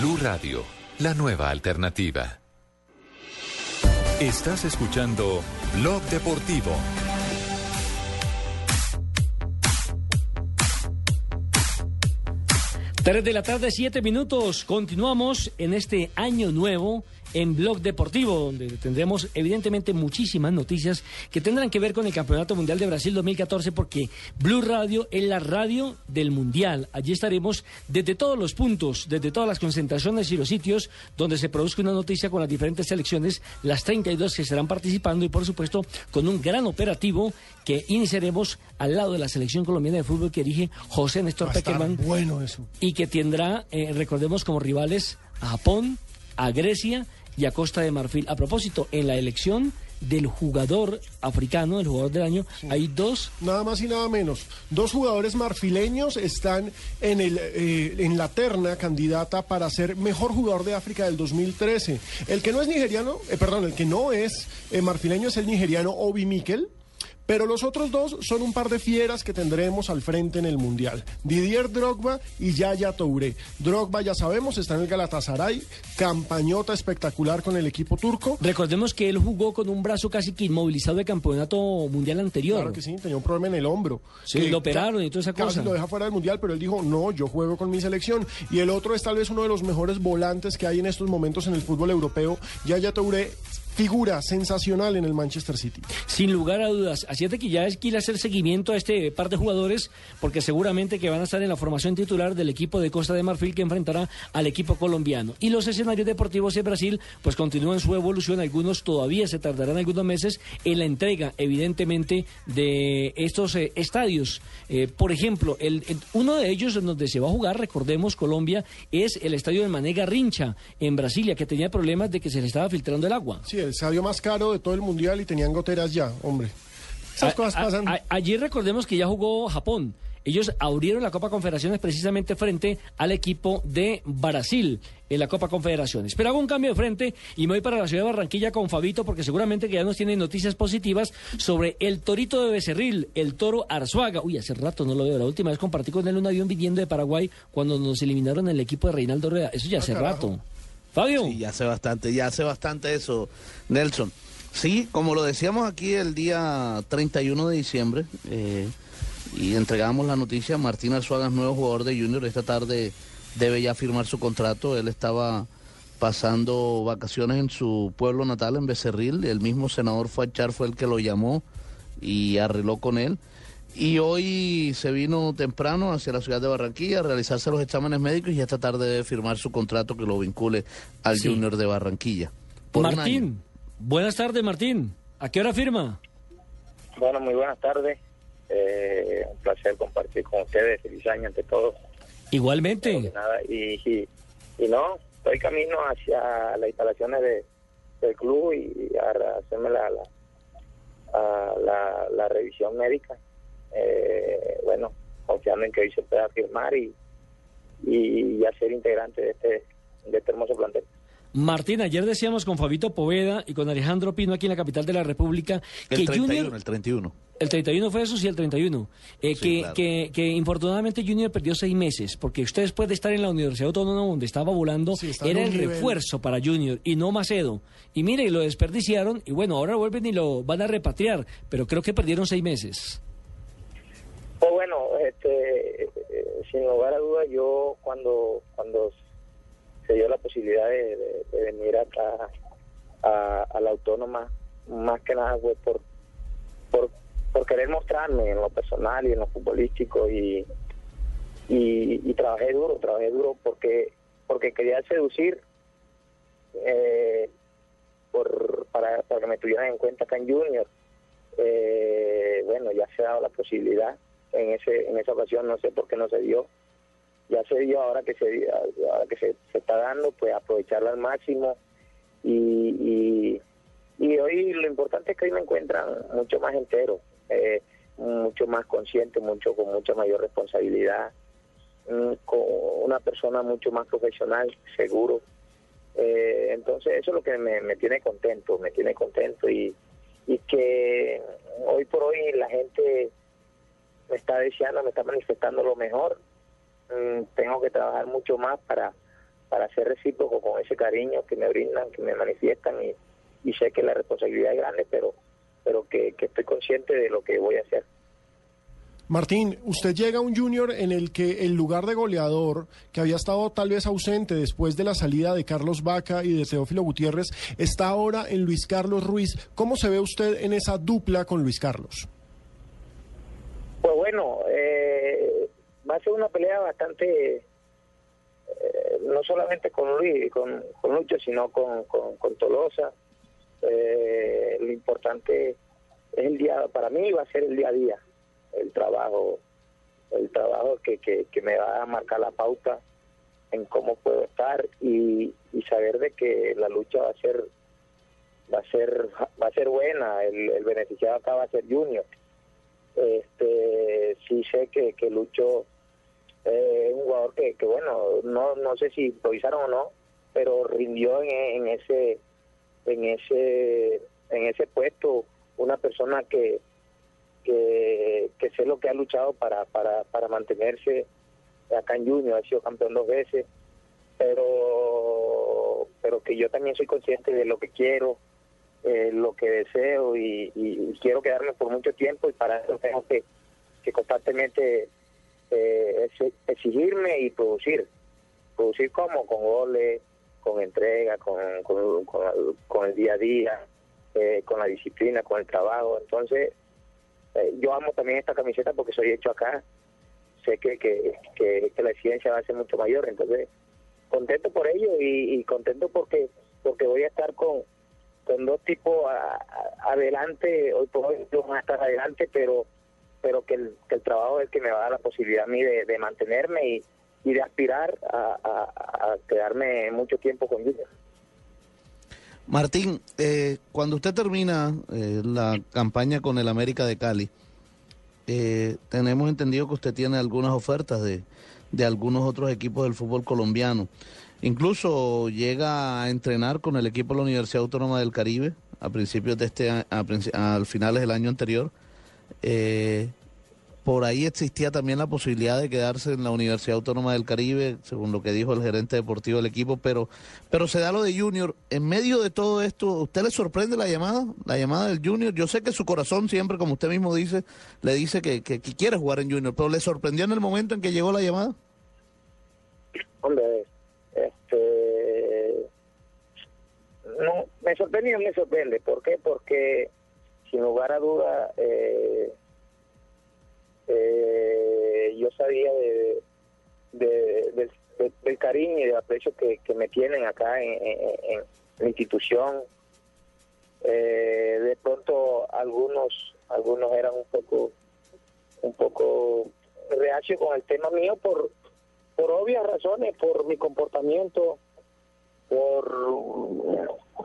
Blue Radio, la nueva alternativa. Estás escuchando Blog Deportivo. Tres de la tarde, siete minutos. Continuamos en este año nuevo en Blog Deportivo, donde tendremos evidentemente muchísimas noticias que tendrán que ver con el Campeonato Mundial de Brasil 2014, porque Blue Radio es la radio del Mundial. Allí estaremos desde todos los puntos, desde todas las concentraciones y los sitios donde se produzca una noticia con las diferentes selecciones, las 32 que estarán participando y por supuesto con un gran operativo que iniciaremos al lado de la selección colombiana de fútbol que dirige José Néstor Peckerman bueno eso. y que tendrá, eh, recordemos, como rivales a Japón, a Grecia y a Costa de Marfil. A propósito, en la elección del jugador africano, el jugador del año, hay dos. Nada más y nada menos. Dos jugadores marfileños están en, el, eh, en la terna candidata para ser mejor jugador de África del 2013. El que no es nigeriano, eh, perdón, el que no es eh, marfileño es el nigeriano Obi Mikel. Pero los otros dos son un par de fieras que tendremos al frente en el Mundial. Didier Drogba y Yaya Touré. Drogba, ya sabemos, está en el Galatasaray. Campañota espectacular con el equipo turco. Recordemos que él jugó con un brazo casi que inmovilizado de campeonato mundial anterior. Claro que sí, tenía un problema en el hombro. Sí, Que lo operaron y toda esa casi cosa. lo deja fuera del mundial, pero él dijo, no, yo juego con mi selección. Y el otro es tal vez uno de los mejores volantes que hay en estos momentos en el fútbol europeo. Yaya Touré, figura sensacional en el Manchester City. Sin lugar a dudas. Así es de que ya es quiere hacer seguimiento a este par de jugadores, porque seguramente que van a estar en la formación titular del equipo de Costa de Marfil que enfrentará al equipo colombiano. Y los escenarios deportivos en Brasil, pues continúan su evolución. Algunos todavía se tardarán algunos meses en la entrega, evidentemente, de estos eh, estadios. Eh, por ejemplo, el, el- uno de ellos en donde se va a jugar, recordemos, Colombia, es el estadio de Manega Rincha, en Brasilia, que tenía problemas de que se le estaba filtrando el agua. Sí, el estadio más caro de todo el mundial y tenían goteras ya, hombre. Esas A- cosas pasan. a- ayer recordemos que ya jugó Japón. Ellos abrieron la Copa Confederaciones precisamente frente al equipo de Brasil en la Copa Confederaciones. Pero hago un cambio de frente y me voy para la ciudad de Barranquilla con Fabito porque seguramente que ya nos tienen noticias positivas sobre el torito de Becerril, el toro Arzuaga. Uy, hace rato no lo veo. La última vez compartí con él un avión viniendo de Paraguay cuando nos eliminaron el equipo de Reinaldo Rueda. Eso ya hace rato. Fabio. Sí, ya hace bastante, ya hace bastante eso, Nelson. Sí, como lo decíamos aquí el día 31 de diciembre, eh, y entregamos la noticia, Martín Arzuaga nuevo jugador de Junior, esta tarde debe ya firmar su contrato, él estaba pasando vacaciones en su pueblo natal, en Becerril, el mismo senador Fachar fue el que lo llamó y arregló con él. Y hoy se vino temprano hacia la ciudad de Barranquilla a realizarse los exámenes médicos y esta tarde debe firmar su contrato que lo vincule al Sí. Junior de Barranquilla. Por. Martín, buenas tardes, Martín. ¿A qué hora firma? Bueno, muy buenas tardes. Eh, un placer compartir con ustedes. Feliz año ante todo. Igualmente. Nada, y, y, y no, estoy camino hacia las instalaciones de, del club y a hacerme la, la, a la, la revisión médica. Eh, bueno, confiando en que hoy se pueda firmar y, y ya ser integrante de este, de este hermoso plantel. Martín, ayer decíamos con Fabito Poveda y con Alejandro Pino aquí en la capital de la República que El 31, Junior... el 31. El 31 fue eso, sí, el 31. Eh, Sí, que, claro. que, que infortunadamente Junior perdió seis meses, porque usted después de estar en la Universidad Autónoma donde estaba volando, era un el nivel. refuerzo para Junior y no Macedo. Y mire, lo desperdiciaron y bueno, ahora vuelven y lo van a repatriar, pero creo que perdieron seis meses. Pues bueno, este, eh, sin lugar a dudas, yo cuando cuando se dio la posibilidad de, venir acá a, a la autónoma, más que nada fue por, por, por querer mostrarme en lo personal y en lo futbolístico y, y, y trabajé duro, trabajé duro porque porque quería seducir eh, por, para, para que me tuvieran en cuenta acá en Junior. Eh, bueno, ya se ha dado la posibilidad en ese en esa ocasión, no sé por qué no se dio. Ya se dio ahora que se ahora que se, se está dando, pues aprovecharla al máximo y, y, y hoy lo importante es que hoy me encuentran mucho más entero, eh, mucho más consciente, mucho con mucha mayor responsabilidad, mm, con una persona mucho más profesional, seguro. Eh, entonces eso es lo que me, me tiene contento, me tiene contento y, y que hoy por hoy la gente me está deseando, me está manifestando lo mejor. Mm, tengo que trabajar mucho más para, para ser recíproco con ese cariño que me brindan, que me manifiestan y, y sé que la responsabilidad es grande, pero, pero que, que estoy consciente de lo que voy a hacer. Martín, usted llega a un junior en el que el lugar de goleador, que había estado tal vez ausente después de la salida de Carlos Vaca y de Teófilo Gutiérrez, está ahora en Luis Carlos Ruiz. ¿Cómo se ve usted en esa dupla con Luis Carlos? Pues bueno, eh, va a ser una pelea bastante, eh, no solamente con Luis, con, con Lucho, sino con, con, con Tolosa. Eh, lo importante es el día, para mí va a ser el día a día, el trabajo, el trabajo que, que, que me va a marcar la pauta en cómo puedo estar y, saber de que la lucha va a ser va a ser va a ser buena el beneficiado acá va a ser Junior este sí sé que, que Lucho eh, un jugador que, que bueno no no sé si improvisaron o no pero rindió en, en ese en ese en ese puesto una persona que que, que sé lo que ha luchado para para para mantenerse acá en Junior ha sido campeón dos veces pero pero que yo también soy consciente de lo que quiero eh, lo que deseo y, y- quiero quedarme por mucho tiempo y para eso tengo que, que constantemente eh, ex- exigirme y producir. Producir como con goles, con entrega, con el día a día, eh, con la disciplina, con el trabajo. Entonces, eh, yo amo también esta camiseta porque soy hecho acá. Sé que, que, que, que la exigencia va a ser mucho mayor. Entonces, contento por ello y, y contento porque porque voy a estar con, con dos tipos adelante, hoy por hoy van a estar adelante, pero pero que el, que el trabajo es el que me va a dar la posibilidad a mí de, mantenerme y, y de aspirar a quedarme mucho tiempo con Junior. Martín, eh, cuando usted termina eh, la campaña con el América de Cali, eh, tenemos entendido que usted tiene algunas ofertas de, de algunos otros equipos del fútbol colombiano. Incluso llega a entrenar con el equipo de la Universidad Autónoma del Caribe a principios de este a, a finales del año anterior. Eh, por ahí existía también la posibilidad de quedarse en la Universidad Autónoma del Caribe, según lo que dijo el gerente deportivo del equipo, pero, pero se da lo de Junior. En medio de todo esto, ¿usted le sorprende la llamada? La llamada del Junior. Yo sé que su corazón siempre, como usted mismo dice, le dice que, que- que quiere jugar en Junior, pero ¿le sorprendió en el momento en que llegó la llamada? Hombre, este. No, me sorprende me sorprende. ¿Por qué? Porque, sin lugar a duda, eh, eh, yo sabía de, de- del- cariño y del aprecio que, me tienen acá en, en- la institución. Eh, de pronto, algunos algunos eran un poco un poco reacios con el tema mío por por obvias razones, por mi comportamiento, por,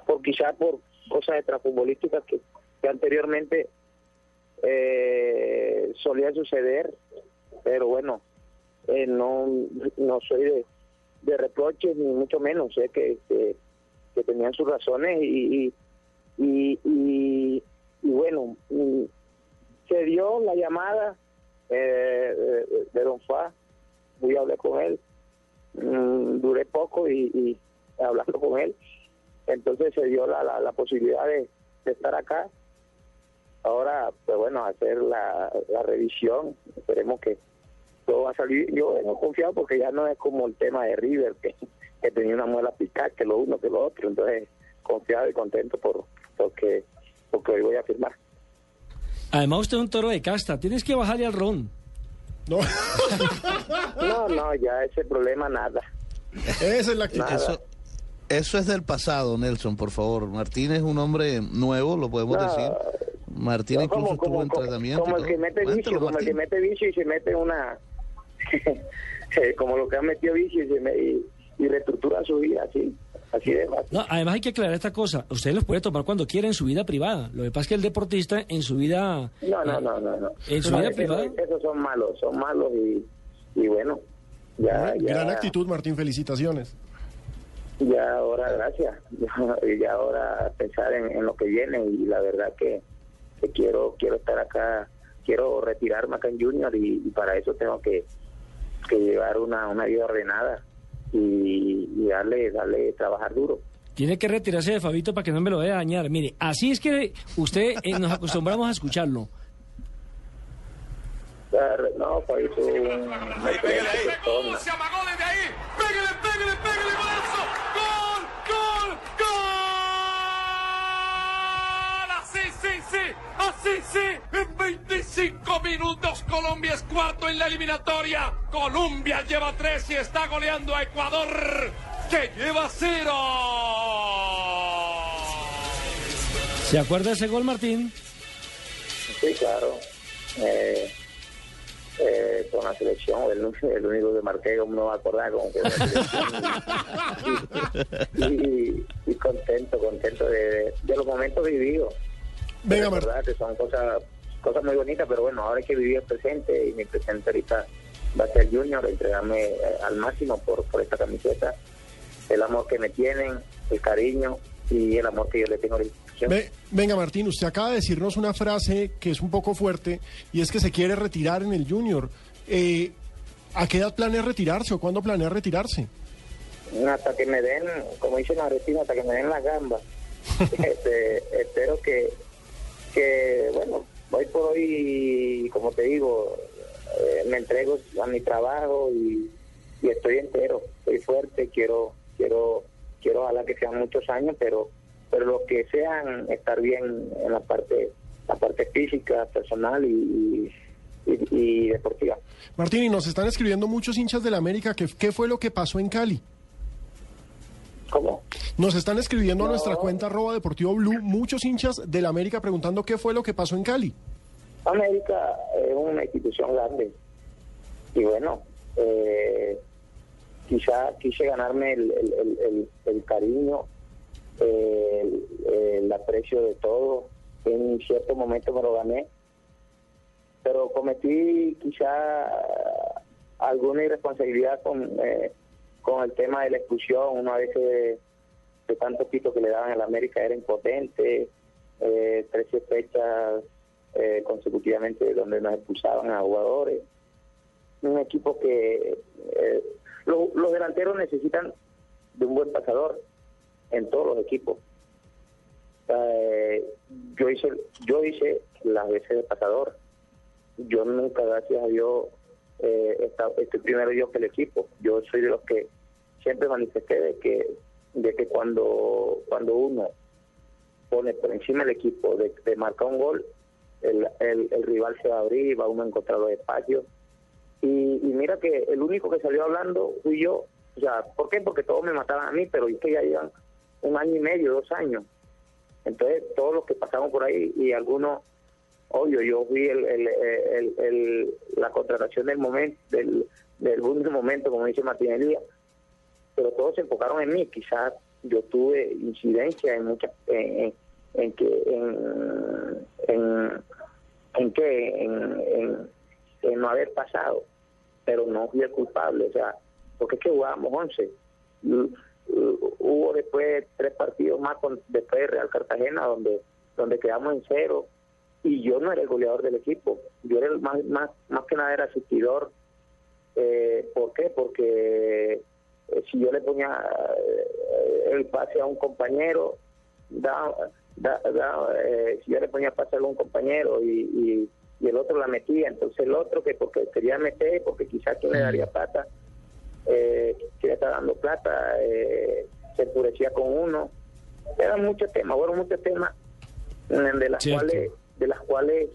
por quizá por cosas extrafutbolísticas que, anteriormente eh, solía suceder, pero bueno, eh, no, no soy de, reproches ni mucho menos, sé que, que, que tenían sus razones y, y, y, y- y bueno, mm, se dio la llamada eh, de, de Don Fa, fui a hablar con él, Mm, duré poco y, hablando con él, entonces se dio la, la, la posibilidad de, de estar acá. Ahora, pues bueno, hacer la, la revisión, esperemos que todo va a salir. Yo vengo confiado porque ya no es como el tema de River, que, que tenía una muela picada, que lo uno, que lo otro, entonces confiado y contento por porque, porque hoy voy a firmar. Además, usted es un toro de casta. Tienes que bajarle al ron. No. No, no, ya ese problema nada. Esa es la actitud. Eso, eso es del pasado, Nelson, por favor. Martín es un hombre nuevo, lo podemos No, decir. Martín No, incluso como, estuvo como, en como- tratamiento. como el que mete vicio, como el Martín. que mete vicio y se mete una, como lo que han metido vicio y, se me, y, y reestructura su vida, así, así de fácil. No, además hay que aclarar esta cosa. Usted los puede tomar cuando quiera en su vida privada. Lo que pasa es que el deportista en su vida... No, no, no, no, no. En su No, vida esos- privada... Esos son malos, son malos y, y bueno, ya, ya, Gran actitud, Martín, felicitaciones. ya ahora, gracias, ya, ya ahora pensar en, en lo que viene y la verdad que, que quiero quiero estar acá, quiero retirarme acá en Junior y, y para eso tengo que, que llevar una, una vida ordenada y, y darle, darle trabajar duro. Tiene que retirarse de Fabito para que no me lo vaya a dañar. Mire, así es que usted eh, nos acostumbramos a escucharlo. No, Fabito, un excelente persona. Se amagó desde ahí. Pégale, pégale, pégale, golazo. Gol, gol, gol. Así sí, sí, así sí. En 25 minutos Colombia es cuarto en la eliminatoria. Colombia lleva tres y está goleando a Ecuador, que lleva cero. ¿Se acuerda de ese gol, Martín? Sí, claro. Eh, eh, con la selección, el, el único que marqué, no va a acordar, como que la selección. y, y contento, contento de, de los momentos vividos. Venga, verdad que son cosas cosas muy bonitas, pero bueno, ahora hay que vivir el presente y mi presente ahorita va a ser Junior, entregarme eh, al máximo por, por esta camiseta, el amor que me tienen, el cariño y el amor que yo le tengo a la institución. Ve- venga, Martín, usted acaba de decirnos una frase que es un poco fuerte y es que se quiere retirar en el Junior. Eh, ¿A qué edad planea retirarse o cuándo planea retirarse? hasta que me den, como dicen los hasta que me den la gamba. Este, espero que, que, bueno, hoy por hoy, como te digo, eh, me entrego a mi trabajo y, estoy entero, estoy fuerte, quiero, quiero, quiero ojalá que sean muchos años, pero, pero los que sean estar bien en la parte, la parte física, personal y, y, y deportiva. Martín, y nos están escribiendo muchos hinchas de la América que qué fue lo que pasó en Cali. ¿Cómo? Nos están escribiendo a nuestra cuenta arroba deportivo blue muchos hinchas de la América preguntando qué fue lo que pasó en Cali. América es una institución grande y bueno, eh, quizá quise ganarme el, el, el, el- el cariño, el, el aprecio de todo. En cierto momento me lo gané pero cometí quizá alguna irresponsabilidad con, eh, con el tema de la expulsión. Una vez de, de tantos pitos que le daban en la América era impotente, eh, 13 fechas eh, consecutivamente donde nos expulsaban a jugadores. Un equipo que eh, lo- los delanteros necesitan de un buen pasador en todos los equipos. Eh, yo hice yo hice las veces de pasador. Yo nunca, gracias a Dios, eh, estoy primero yo que el equipo. Yo soy de los que siempre manifesté de que de que cuando cuando uno pone por encima el equipo de, de marcar un gol, el, el, rival se va a abrir, va uno a encontrar los espacios. Y, y mira que el único que salió hablando fui yo. O sea, ¿por qué? Porque todos me mataban a mí, pero es que ya llevan un año y medio, dos años. Entonces, todos los que pasaron por ahí y algunos, obvio, yo fui el, el, la contratación del momento, del, del último momento, como dice Martín Elías, pero todos se enfocaron en mí. Quizás yo tuve incidencia en muchas, en, en- que, en, en, en que, en, en- no haber pasado, pero no fui el culpable, o sea, porque es que jugábamos 11. Mm, uh, Hubo después tres partidos más con, después de Real Cartagena donde donde quedamos en cero y yo no era el goleador del equipo, yo era el más más más que nada era asistidor. Eh, ¿Por qué? Porque eh, si yo le ponía eh, el pase a un compañero, da, da- da, eh, si yo le ponía pase a algún compañero y, y, y el otro la metía, entonces el otro que porque quería meter, porque quizás quien le daría plata, eh, que le está dando plata, se enfurecía con uno. Eran muchos temas, fueron muchos temas de las Cierto. cuales de las cuales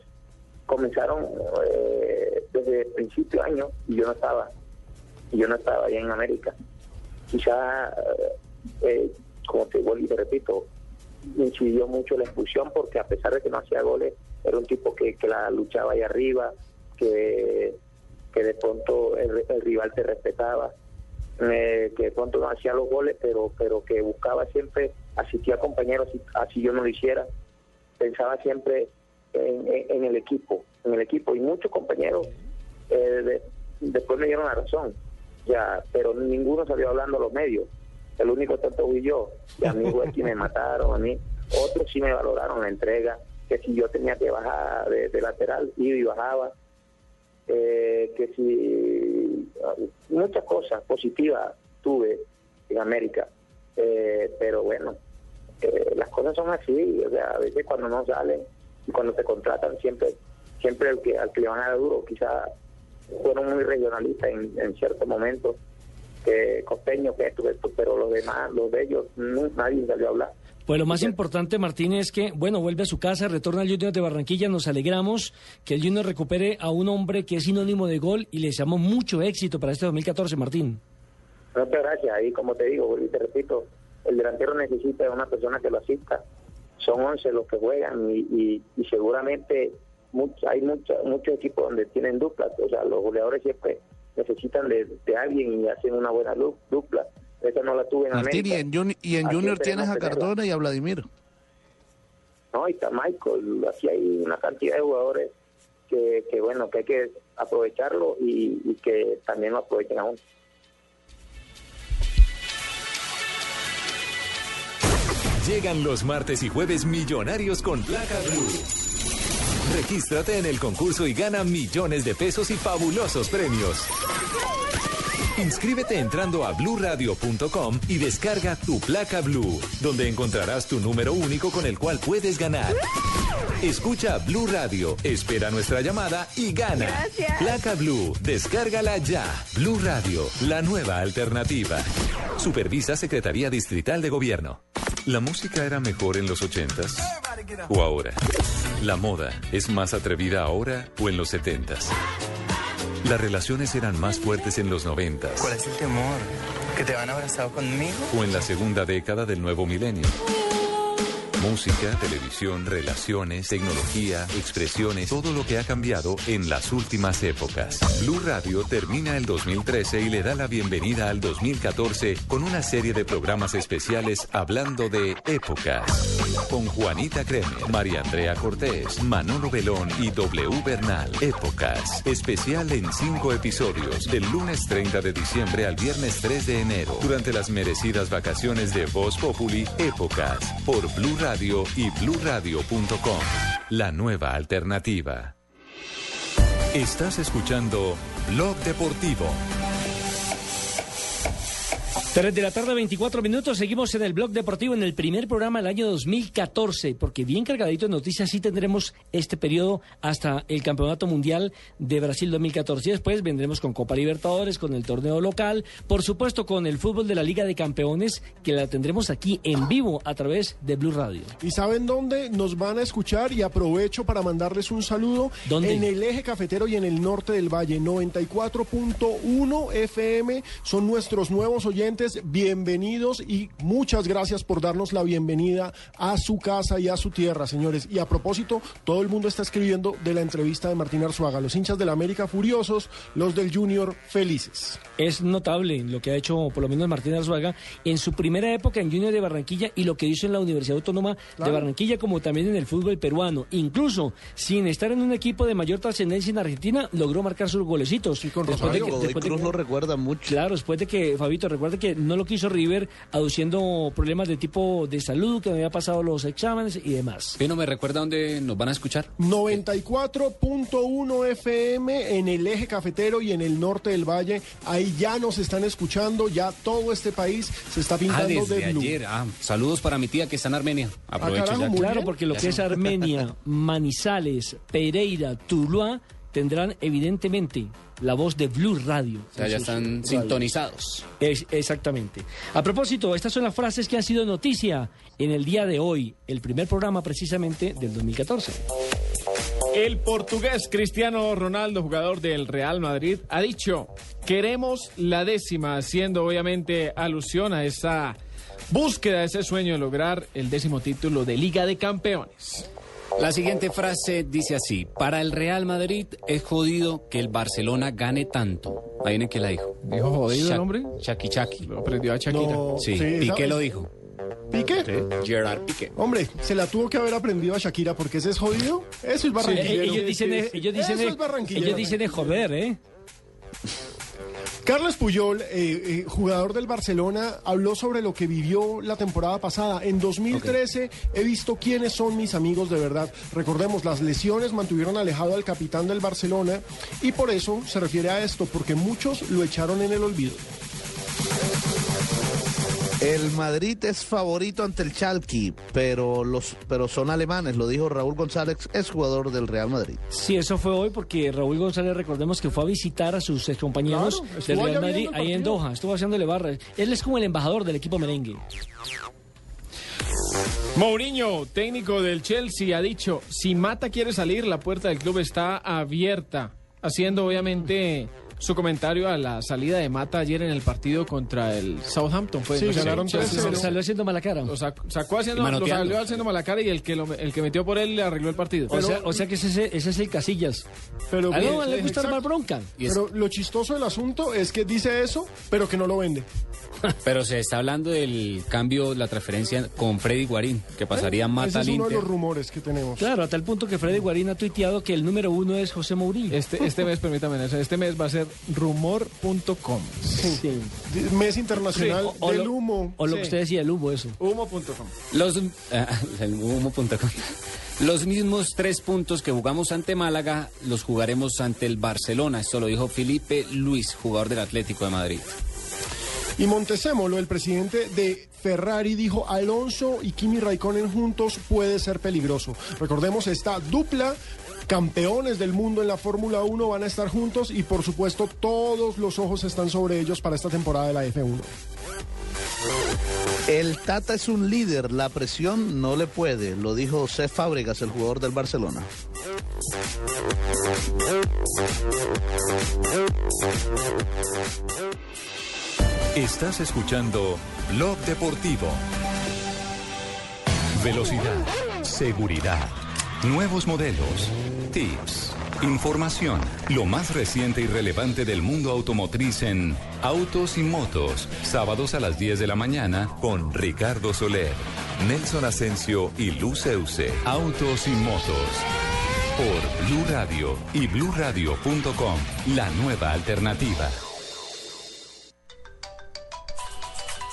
comenzaron eh, desde el principio de año y yo no estaba y yo no estaba allá en América quizá eh, como te vuelvo y te repito incidió mucho la expulsión porque a pesar de que no hacía goles era un tipo que, que la luchaba ahí arriba que que de pronto el, rival te respetaba eh, que de pronto no hacía los goles pero pero que buscaba siempre asistía a compañeros así, yo no lo hiciera pensaba siempre en, en- en el equipo, en el equipo. Y muchos compañeros eh, de- después me dieron la razón, ya, pero ninguno salió hablando a los medios. El único tonto fui yo. Y a mí fue que me mataron, a mí. Otros sí me valoraron la entrega, que si yo tenía que bajar de, de lateral, iba y bajaba. Eh, que si muchas cosas positivas tuve en América, Eh, pero bueno, eh, las cosas son así, o sea, a veces cuando no salen y cuando te contratan siempre siempre el que al que le van a dar duro, quizá fueron muy regionalistas en, en ciertos momentos, que costeño, que esto, que esto, pero los demás, los de ellos, no, nadie salió a hablar. Pues lo más importante, Martín, es que, bueno, vuelve a su casa, retorna al Junior de Barranquilla, nos alegramos que el Junior recupere a un hombre que es sinónimo de gol y le deseamos mucho éxito para este 2014, Martín. Muchas gracias. Ahí, como te digo, y te repito, el delantero necesita una persona que lo asista. Son 11 los que juegan y, y, y seguramente much- hay mucha- muchos equipos donde tienen duplas. O sea, los goleadores siempre necesitan de, de alguien y hacen una buena dupla. Esa no la tuve en Martín, y América. en, Juni- y en Junior tienes a tenerla. Cardona y a Vladimir. No, y está Michael. Aquí hay una cantidad de jugadores que, que bueno, que hay que aprovecharlo y, y que también lo aprovechen aún. Llegan los martes y jueves millonarios con placa blue. Regístrate en el concurso y gana millones de pesos y fabulosos premios. Inscríbete entrando a bluradio.com y descarga tu placa blue, donde encontrarás tu número único con el cual puedes ganar. Escucha Blue Radio, espera nuestra llamada y gana. Gracias. Placa Blue, descárgala ya. Blue Radio, la nueva alternativa. Supervisa Secretaría Distrital de Gobierno. ¿La música era mejor en los ochentas o ahora? ¿La moda es más atrevida ahora o en los setentas? ¿Las relaciones eran más fuertes en los noventas ¿Cuál es el temor? ¿Que te van abrazado conmigo? o en la segunda década del nuevo milenio? Música, televisión, relaciones, tecnología, expresiones, todo lo que ha cambiado en las últimas épocas. Blue Radio termina el 2013 y le da la bienvenida al 2014 con una serie de programas especiales hablando de épocas. Con Juanita Kremer, María Andrea Cortés, Manolo Belón y W Bernal. Épocas. Especial en cinco episodios del lunes 30 de diciembre al viernes 3 de enero. Durante las merecidas vacaciones de Voz Populi, Épocas. Por Blue Radio y bluradio.com. La nueva alternativa. Estás escuchando Blog Deportivo. 3 de la tarde, 24 minutos. Seguimos en el blog deportivo en el primer programa del año 2014, porque bien cargadito de noticias sí tendremos este periodo hasta el Campeonato Mundial de Brasil 2014. Y después vendremos con Copa Libertadores, con el torneo local, por supuesto con el fútbol de la Liga de Campeones, que la tendremos aquí en vivo a través de Blue Radio. ¿Y saben dónde nos van a escuchar? Y aprovecho para mandarles un saludo. ¿Dónde? En el eje cafetero y en el norte del valle. 94.1 FM son nuestros nuevos oyentes. Bienvenidos y muchas gracias por darnos la bienvenida a su casa y a su tierra, señores. Y a propósito, todo el mundo está escribiendo de la entrevista de Martín Arzuaga. Los hinchas del América furiosos, los del Junior felices. Es notable lo que ha hecho por lo menos Martín Arzuaga en su primera época en Junior de Barranquilla y lo que hizo en la Universidad Autónoma Claro. de Barranquilla, como también en el fútbol peruano. Incluso sin estar en un equipo de mayor trascendencia en Argentina, logró marcar sus golecitos. con Rosario. Godoy Cruz lo recuerda mucho. Claro, después de que, Fabito, recuerde que no lo quiso River aduciendo problemas de tipo de salud, que no había pasado los exámenes y demás. ¿no me recuerda dónde nos van a escuchar? 94.1 FM en el eje cafetero y en el norte del valle. Ahí ya nos están escuchando, ya todo este país se está Ah, pintando desde de blue. ayer. Ah, saludos para mi tía que está en Armenia. Aprovecho carajo, ya. Claro, bien. porque lo Ya que es. Armenia, Manizales, Pereira, Tuluá tendrán evidentemente la voz de Blue Radio. O sea, ya están radios. sintonizados. Es- exactamente. A propósito, estas son las frases que han sido noticia en el día de hoy, el primer programa precisamente del 2014. El portugués Cristiano Ronaldo, jugador del Real Madrid, ha dicho, queremos la décima, haciendo obviamente alusión a esa búsqueda, a ese sueño de lograr el décimo título de Liga de Campeones. La siguiente frase dice así: Para el Real Madrid es jodido que el Barcelona gane tanto. Ahí viene que la dijo. ¿Dijo jodido el Shak- hombre? Shaki Shaki. Lo aprendió a Shakira. No, Sí, sí, Piqué lo dijo. ¿Piqué? Gerard Piqué. Hombre, se la tuvo que haber aprendido a Shakira porque ese es jodido. Eso es barranquillero. Eh, ellos dicen, ellos dicen, Eso es barranquillero. ellos dicen de joder, ¿eh? Carlos Puyol, eh, eh, jugador del Barcelona, habló sobre lo que vivió la temporada pasada. En 2013 he visto quiénes son mis amigos de verdad. Recordemos, las lesiones mantuvieron alejado al capitán del Barcelona y por eso se refiere a esto, porque muchos lo echaron en el olvido. El Madrid es favorito ante el Chalky, pero los pero son alemanes, lo dijo Raúl González, es jugador del Real Madrid. Sí, eso fue hoy porque Raúl González, recordemos que fue a visitar a sus compañeros Claro, del Real Madrid ahí en. Doha, estuvo haciéndole barra. Él es como el embajador del equipo merengue. Mourinho, técnico del Chelsea, ha dicho, si Mata quiere salir, la puerta del club está abierta, haciendo obviamente su comentario a la salida de Mata ayer en el partido contra el Southampton. Fue, Sí, ¿no? ganaron 3-0. salió- Salió haciendo mala cara. Lo sacó, sacó haciendo, lo salió haciendo mala cara y el que, lo- el que metió por él le arregló el partido. O sea, o sea que ese, ese es el Casillas. Pero, A él no le gusta armar bronca. Es- Pero lo chistoso del asunto es que dice eso, pero que no lo vende. Pero se está hablando del cambio, la transferencia con Freddy Guarín, que pasaría Ese Mata es al uno de los rumores que tenemos. Claro, a tal punto que Freddy Guarín ha tuiteado que el número uno es José Mourinho. Este, este mes, permítame, este mes va a ser rumor.com. Sí. Mes internacional O- o del lo- humo. O lo que Sí. usted decía, el humo, eso. Humo.com. Los, ah, el humo.com. Los mismos tres puntos que jugamos ante Málaga los jugaremos ante el Barcelona. Esto lo dijo Felipe Luis, jugador del Atlético de Madrid. Y Montezemolo, el presidente de Ferrari, dijo Alonso y Kimi Raikkonen juntos puede ser peligroso. Recordemos esta dupla. Campeones del mundo en la Fórmula 1 van a estar juntos y por supuesto todos los ojos están sobre ellos para esta temporada de la F1. El Tata es un líder, la presión no le puede, lo dijo José Fábregas, el jugador del Barcelona. Estás escuchando Blog Deportivo. Velocidad, seguridad, nuevos modelos, tips, información, lo más reciente y relevante del mundo automotriz en Autos y Motos, sábados a las 10 de la mañana con Ricardo Soler, Nelson Asensio y Luz Euse. Autos y Motos. Por Blue Radio y bluradio.com, la nueva alternativa.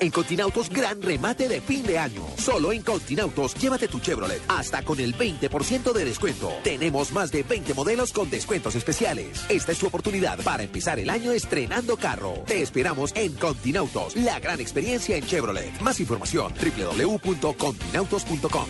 En Continautos, gran remate de fin de año. Solo en Continautos, llévate tu Chevrolet hasta con el 20% de descuento. Tenemos más de 20 modelos con descuentos especiales. Esta es tu oportunidad para empezar el año estrenando carro. Te esperamos en Continautos, la gran experiencia en Chevrolet. Más información, www.continautos.com.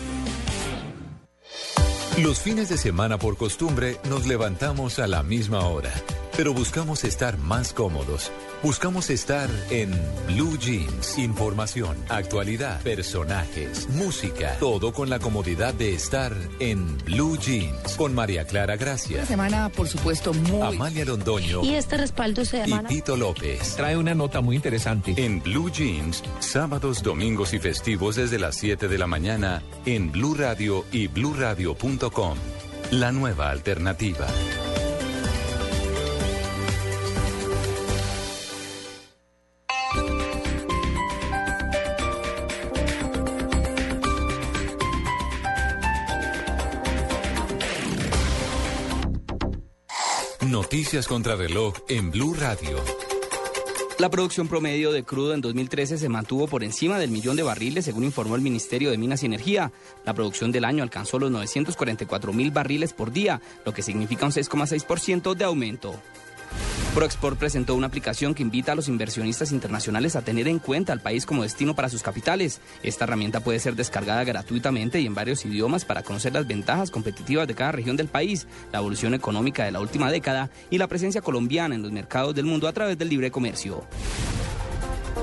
Los fines de semana por costumbre nos levantamos a la misma hora, pero buscamos estar más cómodos. Buscamos estar en Blue Jeans. Información, actualidad, personajes, música, todo con la comodidad de estar en Blue Jeans. Con María Clara Gracia, Una semana, por supuesto, muy... Amalia Londoño Y este respaldo se y semana... Tito López. Trae una nota muy interesante. En Blue Jeans, sábados, domingos y festivos desde las 7 de la mañana en Blue Radio y bluradio.com. La nueva alternativa. Noticias contra reloj en Blue Radio. La producción promedio de crudo en 2013 se mantuvo por encima del millón de barriles, según informó el Ministerio de Minas y Energía. La producción del año alcanzó los 944 mil barriles por día, lo que significa un 6,6% de aumento. Proexport presentó una aplicación que invita a los inversionistas internacionales a tener en cuenta al país como destino para sus capitales. Esta herramienta puede ser descargada gratuitamente y en varios idiomas para conocer las ventajas competitivas de cada región del país, la evolución económica de la última década y la presencia colombiana en los mercados del mundo a través del libre comercio.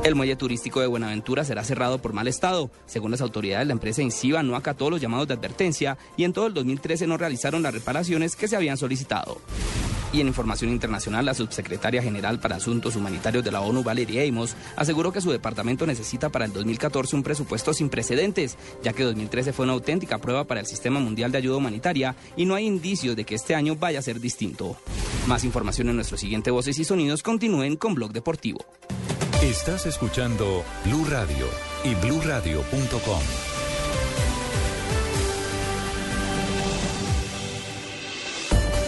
El muelle turístico de Buenaventura será cerrado por mal estado. Según las autoridades, la empresa Inciba no acató los llamados de advertencia y en todo el 2013 no realizaron las reparaciones que se habían solicitado. Y en información internacional, la subsecretaria general para Asuntos Humanitarios de la ONU, Valeria Amos, aseguró que su departamento necesita para el 2014 un presupuesto sin precedentes, ya que 2013 fue una auténtica prueba para el Sistema Mundial de Ayuda Humanitaria y no hay indicios de que este año vaya a ser distinto. Más información en nuestro siguiente Voces y Sonidos. Continúen con Blog Deportivo. Estás escuchando Blue Radio y bluradio.com.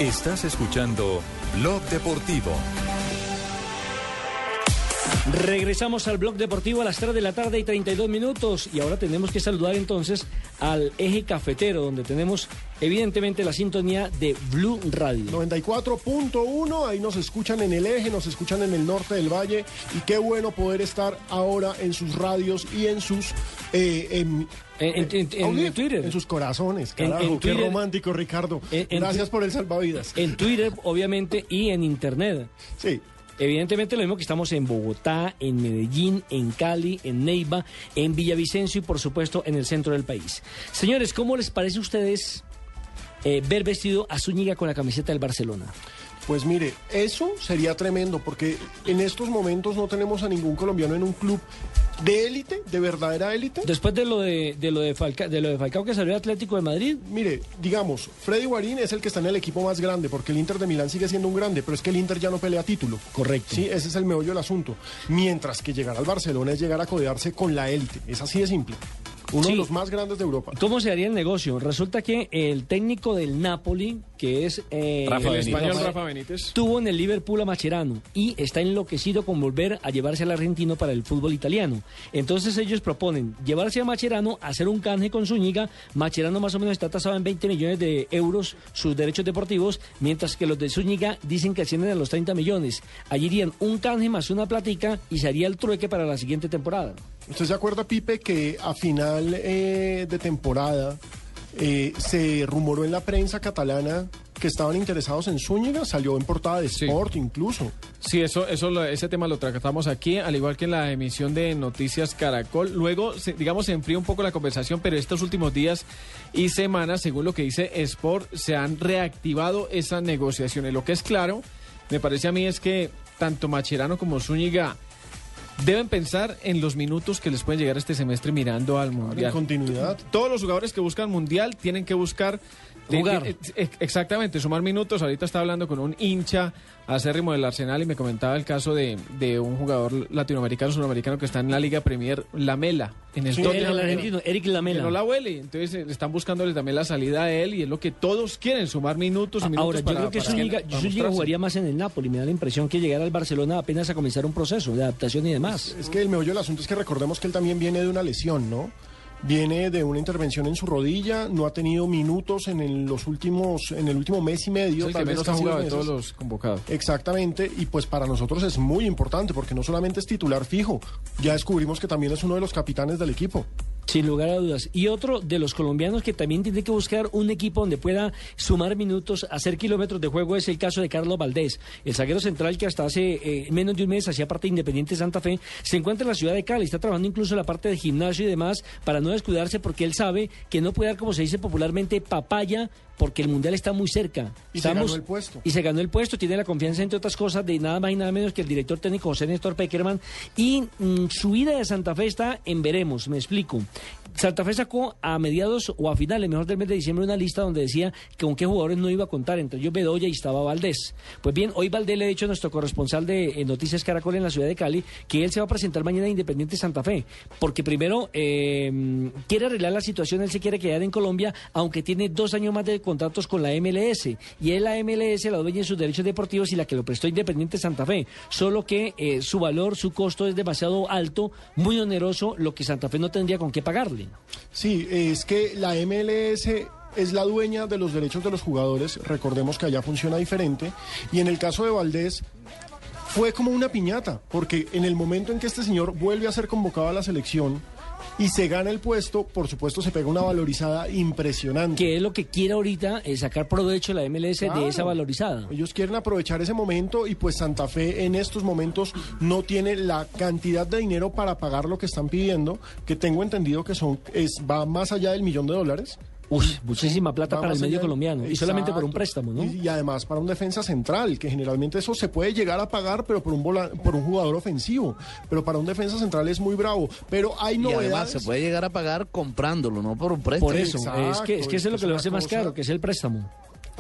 Estás escuchando Blog Deportivo. Regresamos al blog deportivo a las 3 de la tarde y 32 minutos y ahora tenemos que saludar entonces al eje cafetero donde tenemos evidentemente la sintonía de Blue Radio. 94.1, ahí nos escuchan en el eje, nos escuchan en el norte del valle y qué bueno poder estar ahora en sus radios y en sus... eh, en, En- en- en- en audífonos, Twitter. En sus corazones, carajo, en qué Twitter. romántico, Ricardo. En Gracias por el salvavidas. En Twitter, obviamente, y en Internet. Sí. Evidentemente lo mismo que estamos en Bogotá, en Medellín, en Cali, en Neiva, en Villavicencio y por supuesto en el centro del país. Señores, ¿cómo les parece a ustedes eh, ver vestido a Zúñiga con la camiseta del Barcelona? Pues mire, eso sería tremendo porque en estos momentos no tenemos a ningún colombiano en un club de élite, de verdadera élite. Después de lo de, de lo de, Falca- de lo de Falcao que salió Atlético de Madrid. Mire, digamos, Freddy Guarín es el que está en el equipo más grande porque el Inter de Milán sigue siendo un grande, pero es que el Inter ya no pelea título. Correcto. Sí, ese es el meollo del asunto. Mientras que llegar al Barcelona es llegar a codearse con la élite. Es así de simple. Uno Sí. de los más grandes de Europa. ¿Cómo se haría el negocio? Resulta que el técnico del Napoli, que es eh, Rafa el Benítez. español Rafa Benítez. tuvo en el Liverpool a Macherano y está enloquecido con volver a llevarse al argentino para el fútbol italiano. Entonces ellos proponen llevarse a Macherano, hacer un canje con Zúñiga. Macherano más o menos está tasado en 20 millones de euros sus derechos deportivos, mientras que los de Zúñiga dicen que ascienden a los 30 millones. Allí irían un canje más una platica y se haría el trueque para la siguiente temporada. ¿Usted se acuerda, Pipe, que a final eh, de temporada eh, se rumoró en la prensa catalana que estaban interesados en Zúñiga? Salió en portada de Sport incluso. Sí, eso, eso, ese tema lo tratamos aquí, al igual que en la emisión de Noticias Caracol. Luego, digamos, se enfría un poco la conversación, pero estos últimos días y semanas, según lo que dice Sport, se han reactivado esas negociaciones. Lo que es claro, me parece a mí, es que tanto Macherano como Zúñiga deben pensar en los minutos que les pueden llegar este semestre mirando al Mundial. continuidad. Todos los jugadores que buscan Mundial tienen que buscar... Jugar. eh, eh, Exactamente, sumar minutos. Ahorita estaba hablando con un hincha acérrimo del Arsenal y me comentaba el caso de, de un jugador latinoamericano, sudamericano que está en la Liga Premier, Lamela, en el Sí, Tottenham. el argentino, Eric Lamela. Que no la huele. Entonces eh, están buscándole también la salida a él y es lo que todos quieren, sumar minutos y minutos Ahora, yo para- creo que para Zúñiga mostrarse. jugaría más en el Napoli. Me da la impresión que llegar al Barcelona apenas a comenzar un proceso de adaptación y demás. Es que el meollo del asunto es que recordemos que él también viene de una lesión, ¿no? Viene de una intervención en su rodilla, no ha tenido minutos en el, los últimos, en el último mes y medio. Es el tal que menos ha jugado de todos los convocados. Exactamente, y pues para nosotros es muy importante porque no solamente es titular fijo, ya descubrimos que también es uno de los capitanes del equipo. Sin lugar a dudas. Y otro de los colombianos que también tiene que buscar un equipo donde pueda sumar minutos, hacer kilómetros de juego, es el caso de Carlos Valdés. El zaguero central que hasta hace eh, menos de un mes hacía parte de Independiente Santa Fe, se encuentra en la ciudad de Cali, está trabajando incluso en la parte de gimnasio y demás para no descuidarse porque él sabe que no puede dar, como se dice popularmente, papaya porque el Mundial está muy cerca. Y se ganó el puesto. Y se ganó el puesto, tiene la confianza, entre otras cosas, de nada más y nada menos que el director técnico José Néstor Peckerman. Y mm, su ida de Santa Fe está en veremos, me explico. Santa Fe sacó a mediados o a finales, mejor del mes de diciembre, una lista donde decía que con qué jugadores no iba a contar, entre ellos Bedoya y estaba Valdés. Pues bien, hoy Valdés le ha dicho a nuestro corresponsal de eh, Noticias Caracol en la ciudad de Cali que él se va a presentar mañana a Independiente Santa Fe, porque primero eh, quiere arreglar la situación, él se quiere quedar en Colombia, aunque tiene dos años más de contratos con la MLS, y él la MLS la dueña en sus derechos deportivos y la que lo prestó Independiente Santa Fe, solo que eh, su valor, su costo es demasiado alto, muy oneroso, lo que Santa Fe no tendría con qué pagarle. Sí, es que la MLS es la dueña de los derechos de los jugadores, recordemos que allá funciona diferente, y en el caso de Valdés fue como una piñata, porque en el momento en que este señor vuelve a ser convocado a la selección y se gana el puesto, por supuesto se pega una valorizada impresionante. Que es lo que quiere ahorita, eh, sacar provecho la MLS Claro. de esa valorizada. Ellos quieren aprovechar ese momento y pues Santa Fe en estos momentos no tiene la cantidad de dinero para pagar lo que están pidiendo, que tengo entendido que son es va más allá del millón de dólares. Uy, muchísima plata Va para el medio allá- colombiano. Y solamente por un préstamo, ¿no? Y, y además para un defensa central, que generalmente eso se puede llegar a pagar, pero por un vola- por un jugador ofensivo. Pero para un defensa central es muy bravo. Pero hay Y novedades. además se puede llegar a pagar comprándolo, no por un préstamo. Por eso, es que, es que eso es lo que lo hace más caro, que es el préstamo.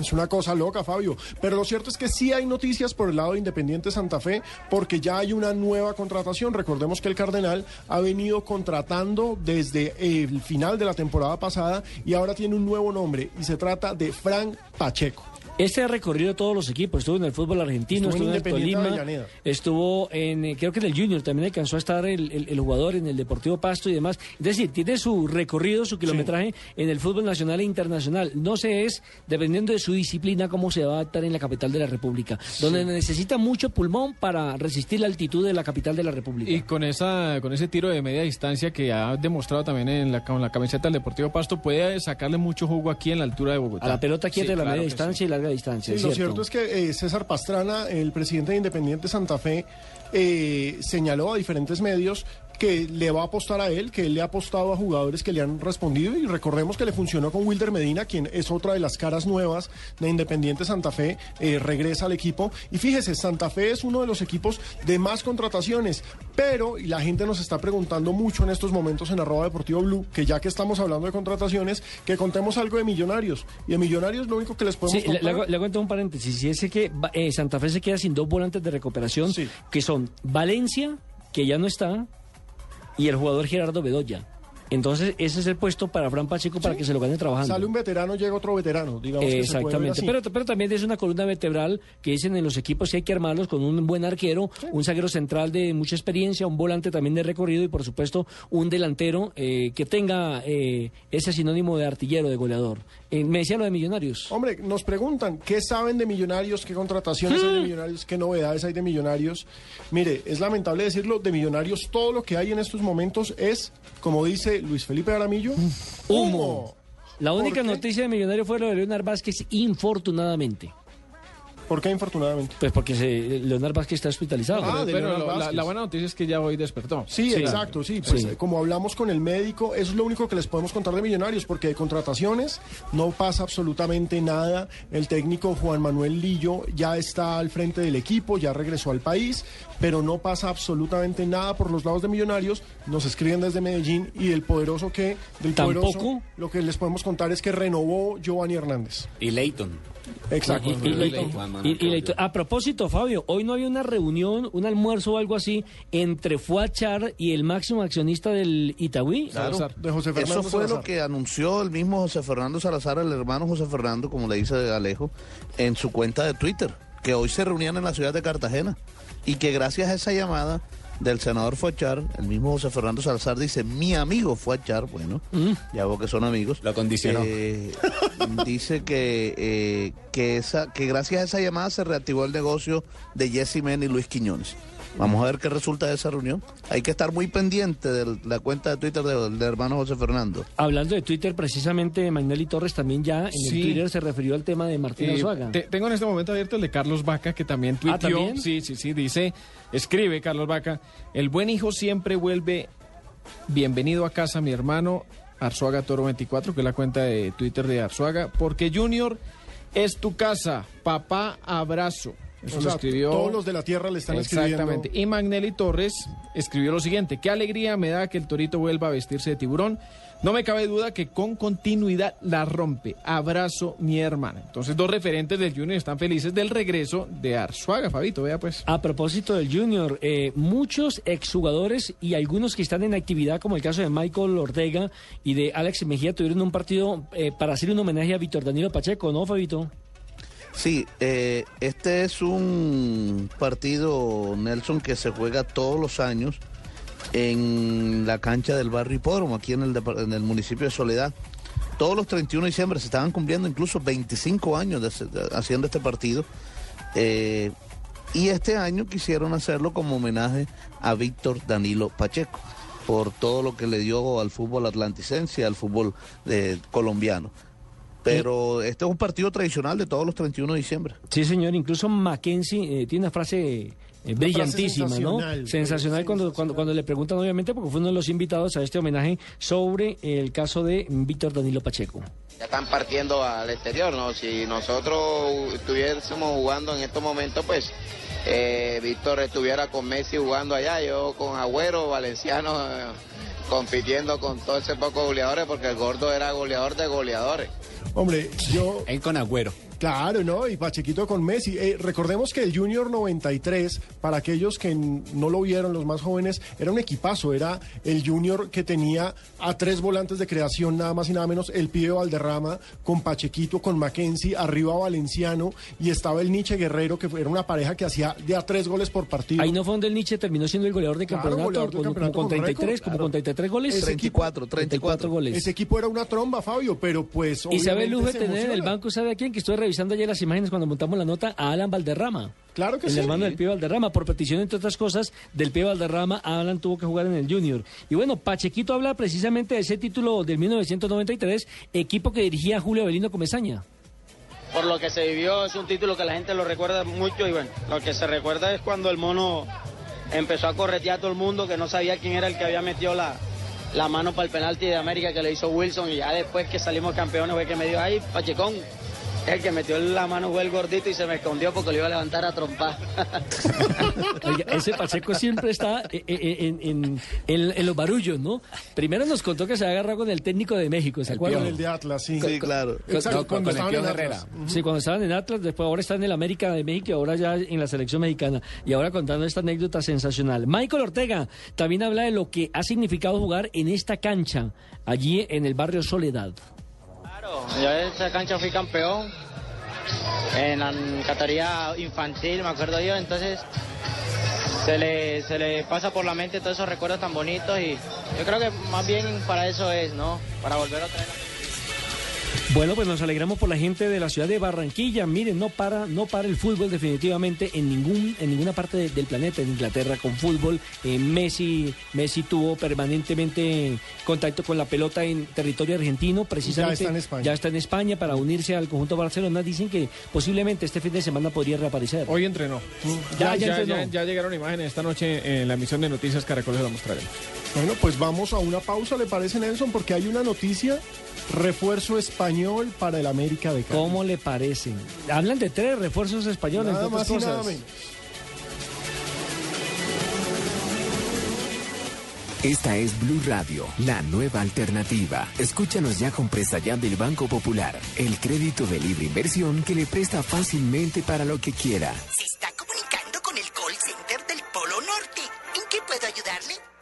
Es una cosa loca, Fabio. Pero lo cierto es que sí hay noticias por el lado de Independiente Santa Fe, porque ya hay una nueva contratación. Recordemos que el Cardenal ha venido contratando desde el final de la temporada pasada y ahora tiene un nuevo nombre y se trata de Frank Pacheco. Este ha recorrido todos los equipos, estuvo en el fútbol argentino, Estuvo en estuvo en, el Tolima, estuvo en, eh, creo que en el Junior, también alcanzó a estar el, el- el jugador en el Deportivo Pasto y demás. Es decir, tiene su recorrido, su kilometraje en el fútbol nacional e internacional. No sé es, dependiendo de su disciplina, cómo se va a adaptar en la capital de la República, donde necesita mucho pulmón para resistir la altitud de la capital de la República. Y con esa con ese tiro de media distancia que ha demostrado también en la, con la camiseta del Deportivo Pasto, puede sacarle mucho jugo aquí en la altura de Bogotá. a la pelota quieta Sí, de la claro media distancia y larga distancia. Sí, lo cierto. cierto es que eh, César Pastrana, el presidente de Independiente Santa Fe, eh, señaló a diferentes medios que le va a apostar a él, que él le ha apostado a jugadores que le han respondido y recordemos que le funcionó con Wilder Medina, quien es otra de las caras nuevas de Independiente Santa Fe, eh, regresa al equipo. Y fíjese, Santa Fe es uno de los equipos de más contrataciones, pero y la gente nos está preguntando mucho en estos momentos en arroba deportivo blue, que ya que estamos hablando de contrataciones, que contemos algo de millonarios. Y de millonarios lo único que les podemos Sí, le, le contar- le hago entonces un paréntesis. Si es que eh, Santa Fe se queda sin dos volantes de recuperación, que son Valencia, que ya no está, y el jugador Gerardo Bedoya. Entonces, ese es el puesto para Fran Pacheco para que se lo gane trabajando. Sale un veterano, llega otro veterano, digamos que se puede ver Exactamente, así. pero, pero también es una columna vertebral que dicen en los equipos que hay que armarlos con un buen arquero, un zaguero central de mucha experiencia, un volante también de recorrido y por supuesto un delantero eh, que tenga eh, ese sinónimo de artillero, de goleador. Eh, me decía lo de Millonarios. Hombre, nos preguntan, ¿qué saben de Millonarios? ¿Qué contrataciones Mm. hay de Millonarios? ¿Qué novedades hay de Millonarios? Mire, es lamentable decirlo, de Millonarios todo lo que hay en estos momentos es, como dice Luis Felipe Aramillo, humo. La única noticia de Millonario fue lo de Leonard Vázquez, infortunadamente. ¿Por qué infortunadamente? Pues porque se, Leonard Vázquez está hospitalizado. Ah, de Pero Leonard lo- la, buena noticia es que ya hoy despertó. Sí, exacto, sí. Pues Sí. eh, como hablamos con el médico, eso es lo único que les podemos contar de Millonarios, porque de contrataciones no pasa absolutamente nada. El técnico Juan Manuel Lillo ya está al frente del equipo, ya regresó al país, pero no pasa absolutamente nada por los lados de Millonarios. Nos escriben desde Medellín y del poderoso que, del Tampoco. poderoso, lo que les podemos contar es que renovó Giovanni Hernández. Y Leighton. Exacto. Y- y- y- y- y- a propósito, Fabio, hoy no había una reunión, un almuerzo o algo así entre Fuachar y el máximo accionista del Itagüí. Claro. de José Fernando Eso fue Salazar. lo que anunció el mismo José Fernando Salazar, el hermano José Fernando, como le dice Alejo, en su cuenta de Twitter, que hoy se reunían en la ciudad de Cartagena y que gracias a esa llamada del senador Fuachar, el mismo José Fernando Salazar dice, mi amigo Fuachar, bueno, ya veo que son amigos. Lo acondicionó. eh, dice que, eh, que, esa, que gracias a esa llamada se reactivó el negocio de Jesse Men y Luis Quiñones. Vamos a ver qué resulta de esa reunión. Hay que estar muy pendiente de la cuenta de Twitter del, del hermano José Fernando. Hablando de Twitter, precisamente Magnelli Torres también ya en Sí. el Twitter se refirió al tema de Martín Eh, Azuaga. te- tengo en este momento abierto el de Carlos Vaca, que también tuiteó. Ah, ¿también? Sí, sí, sí, dice, escribe Carlos Vaca, el buen hijo siempre vuelve bienvenido a casa, mi hermano, Arzuaga Toro 24, que es la cuenta de Twitter de Arzuaga, porque Junior es tu casa, papá, abrazo. Eso O lo escribió. todos los de la tierra le están Exactamente. escribiendo. Y Magnelli Torres escribió lo siguiente: Qué alegría me da que el torito vuelva a vestirse de tiburón. No me cabe duda que con continuidad la rompe. Abrazo, mi hermana. Entonces, dos referentes del Junior están felices del regreso de Arzuaga, Fabito. Vea, pues. A propósito del Junior, eh, muchos exjugadores y algunos que están en actividad, como el caso de Michael Ortega y de Alex Mejía, tuvieron un partido eh, para hacer un homenaje a Víctor Danilo Pacheco, ¿no, Fabito? Sí, eh, este es un partido, Nelson, que se juega todos los años en la cancha del barrio Hipódromo, aquí en el, en el municipio de Soledad. Todos los 31 de diciembre se estaban cumpliendo incluso 25 años haciendo este partido. Eh, y este año quisieron hacerlo como homenaje a Víctor Danilo Pacheco por todo lo que le dio al fútbol atlanticense al fútbol eh, colombiano. Pero este es un partido tradicional de todos los 31 de diciembre. Sí, señor. Incluso Mackenzie eh, tiene una frase eh, brillantísima, ¿no? sensacional. Sensacional cuando, cuando, cuando le preguntan, obviamente, porque fue uno de los invitados a este homenaje sobre el caso de Víctor Danilo Pacheco. ya están partiendo al exterior, ¿no? Si nosotros estuviésemos jugando en estos momentos, pues eh, Víctor estuviera con Messi jugando allá, yo con Agüero, Valenciano, eh, compitiendo con todo ese poco goleadores, porque el gordo era goleador de goleadores. Hombre, yo... Él con Agüero. Claro, ¿no? Y Pachequito con Messi. Eh, recordemos que el Junior 93, para aquellos que no lo vieron, los más jóvenes, era un equipazo. Era el Junior que tenía a tres volantes de creación, nada más y nada menos, el pibe Valderrama, con Pachequito, con Mackenzie, arriba Valenciano, y estaba el Nietzsche Guerrero, que fue- era una pareja que hacía de a tres goles por partido. Ahí no fue donde el Nietzsche terminó siendo el goleador de Claro, campeonato, goleador del con, campeonato como con con 33, récord, como claro. con 33 goles. Ese 34, 34 goles. Ese equipo era una tromba, Fabio, pero pues. Y sabe el lujo de tener en el banco, ¿sabe a quién? Que estuve revisando ayer las imágenes cuando montamos la nota a Alan Valderrama. Claro que el sí. hermano del Pío Valderrama. Por petición, entre otras cosas, del Pío Valderrama, Alan tuvo que jugar en el Junior. Y bueno, Pachequito habla precisamente de ese título del 1993, equipo que dirigía Julio Avelino Comesaña. por lo que se vivió, es un título que la gente lo recuerda mucho y bueno, lo que se recuerda es cuando el mono empezó a corretear a todo el mundo que no sabía quién era el que había metido la, la mano para el penalti de América que le hizo Wilson y ya después que salimos campeones fue que me dijo, ay, Pachecón, El que metió la mano fue el gordito y se me escondió porque lo iba a levantar a trompar. Oiga, ese Pacheco siempre está eh, eh, en, en- en- en los barullos, ¿no? Primero nos contó que se había agarrado con el técnico de México, ¿se acuerdan? Con el de Atlas, sí. Sí, claro. Exacto, cuando con el estaban en Herrera. Atlas. Sí, cuando estaban en Atlas, después ahora están en el América de México y ahora ya en la selección mexicana. Y ahora contando esta anécdota sensacional. Michael Ortega también habla de lo que ha significado jugar en esta cancha, allí en el barrio Soledad. Yo en esa cancha fui campeón en la categoría infantil, me acuerdo yo, entonces se le, se le pasa por la mente todos esos recuerdos tan bonitos y yo creo que más bien para eso es, ¿no? Para volver otra vez. Bueno, pues nos alegramos por la gente de la ciudad de Barranquilla. Miren, no para, no para el fútbol definitivamente en ningún, en ninguna parte de- del planeta. En Inglaterra con fútbol, eh, Messi, Messi tuvo permanentemente contacto con la pelota en territorio argentino, precisamente. Ya está en España. Ya está en España para unirse al conjunto Barcelona. Dicen que posiblemente este fin de semana podría reaparecer. Hoy entrenó. Ya, Ya, ya ya, entrenó. ya- ya llegaron imágenes esta noche en la emisión de Noticias Caracol se la mostraremos. Bueno, pues vamos a una pausa, ¿le parece, Nelson? Porque hay una noticia, refuerzo español para el América de Cali. ¿Cómo le parecen? Hablan de tres refuerzos españoles. Nada más otras y nada cosas. menos. Esta es Blue Radio, la nueva alternativa. Escúchanos ya con presta ya del Banco Popular, el crédito de libre inversión que le presta fácilmente para lo que quiera. Se está comunicando con el call center del Polo Norte. ¿En qué puedo ayudarle?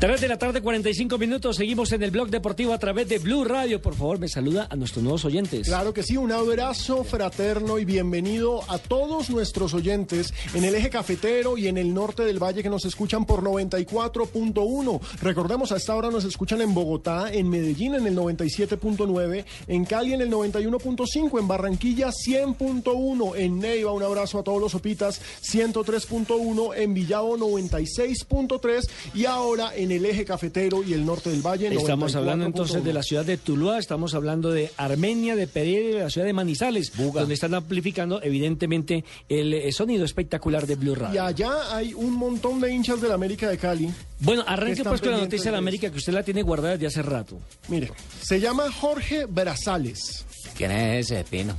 3 de la tarde, 45 minutos. Seguimos en el blog deportivo a través de Blue Radio. Por favor, me saluda a nuestros nuevos oyentes. Claro que sí, un abrazo fraterno y bienvenido a todos nuestros oyentes en el eje cafetero y en el norte del valle que nos escuchan por 94.1. Recordemos, a esta hora nos escuchan en Bogotá, en Medellín en el 97.9, en Cali en el 91.5, en Barranquilla 100.1, en Neiva, un abrazo a todos los sopitas 103.1, en Villavo 96.3 y ahora en el eje cafetero y el norte del valle. Estamos hablando 94.1. entonces de la ciudad de Tuluá, estamos hablando de Armenia, de Pereira y de la ciudad de Manizales, donde están amplificando evidentemente el eh, sonido espectacular de Blue Y Radio. allá hay un montón de hinchas del América de Cali. Bueno, que arranque pues con la noticia de la de América que usted la tiene guardada desde hace rato. Mire, se llama Jorge Brazales. ¿Quién es ese pino?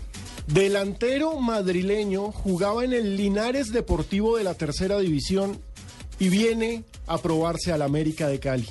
Delantero madrileño, jugaba en el Linares Deportivo de la tercera división y viene a probarse al América de Cali.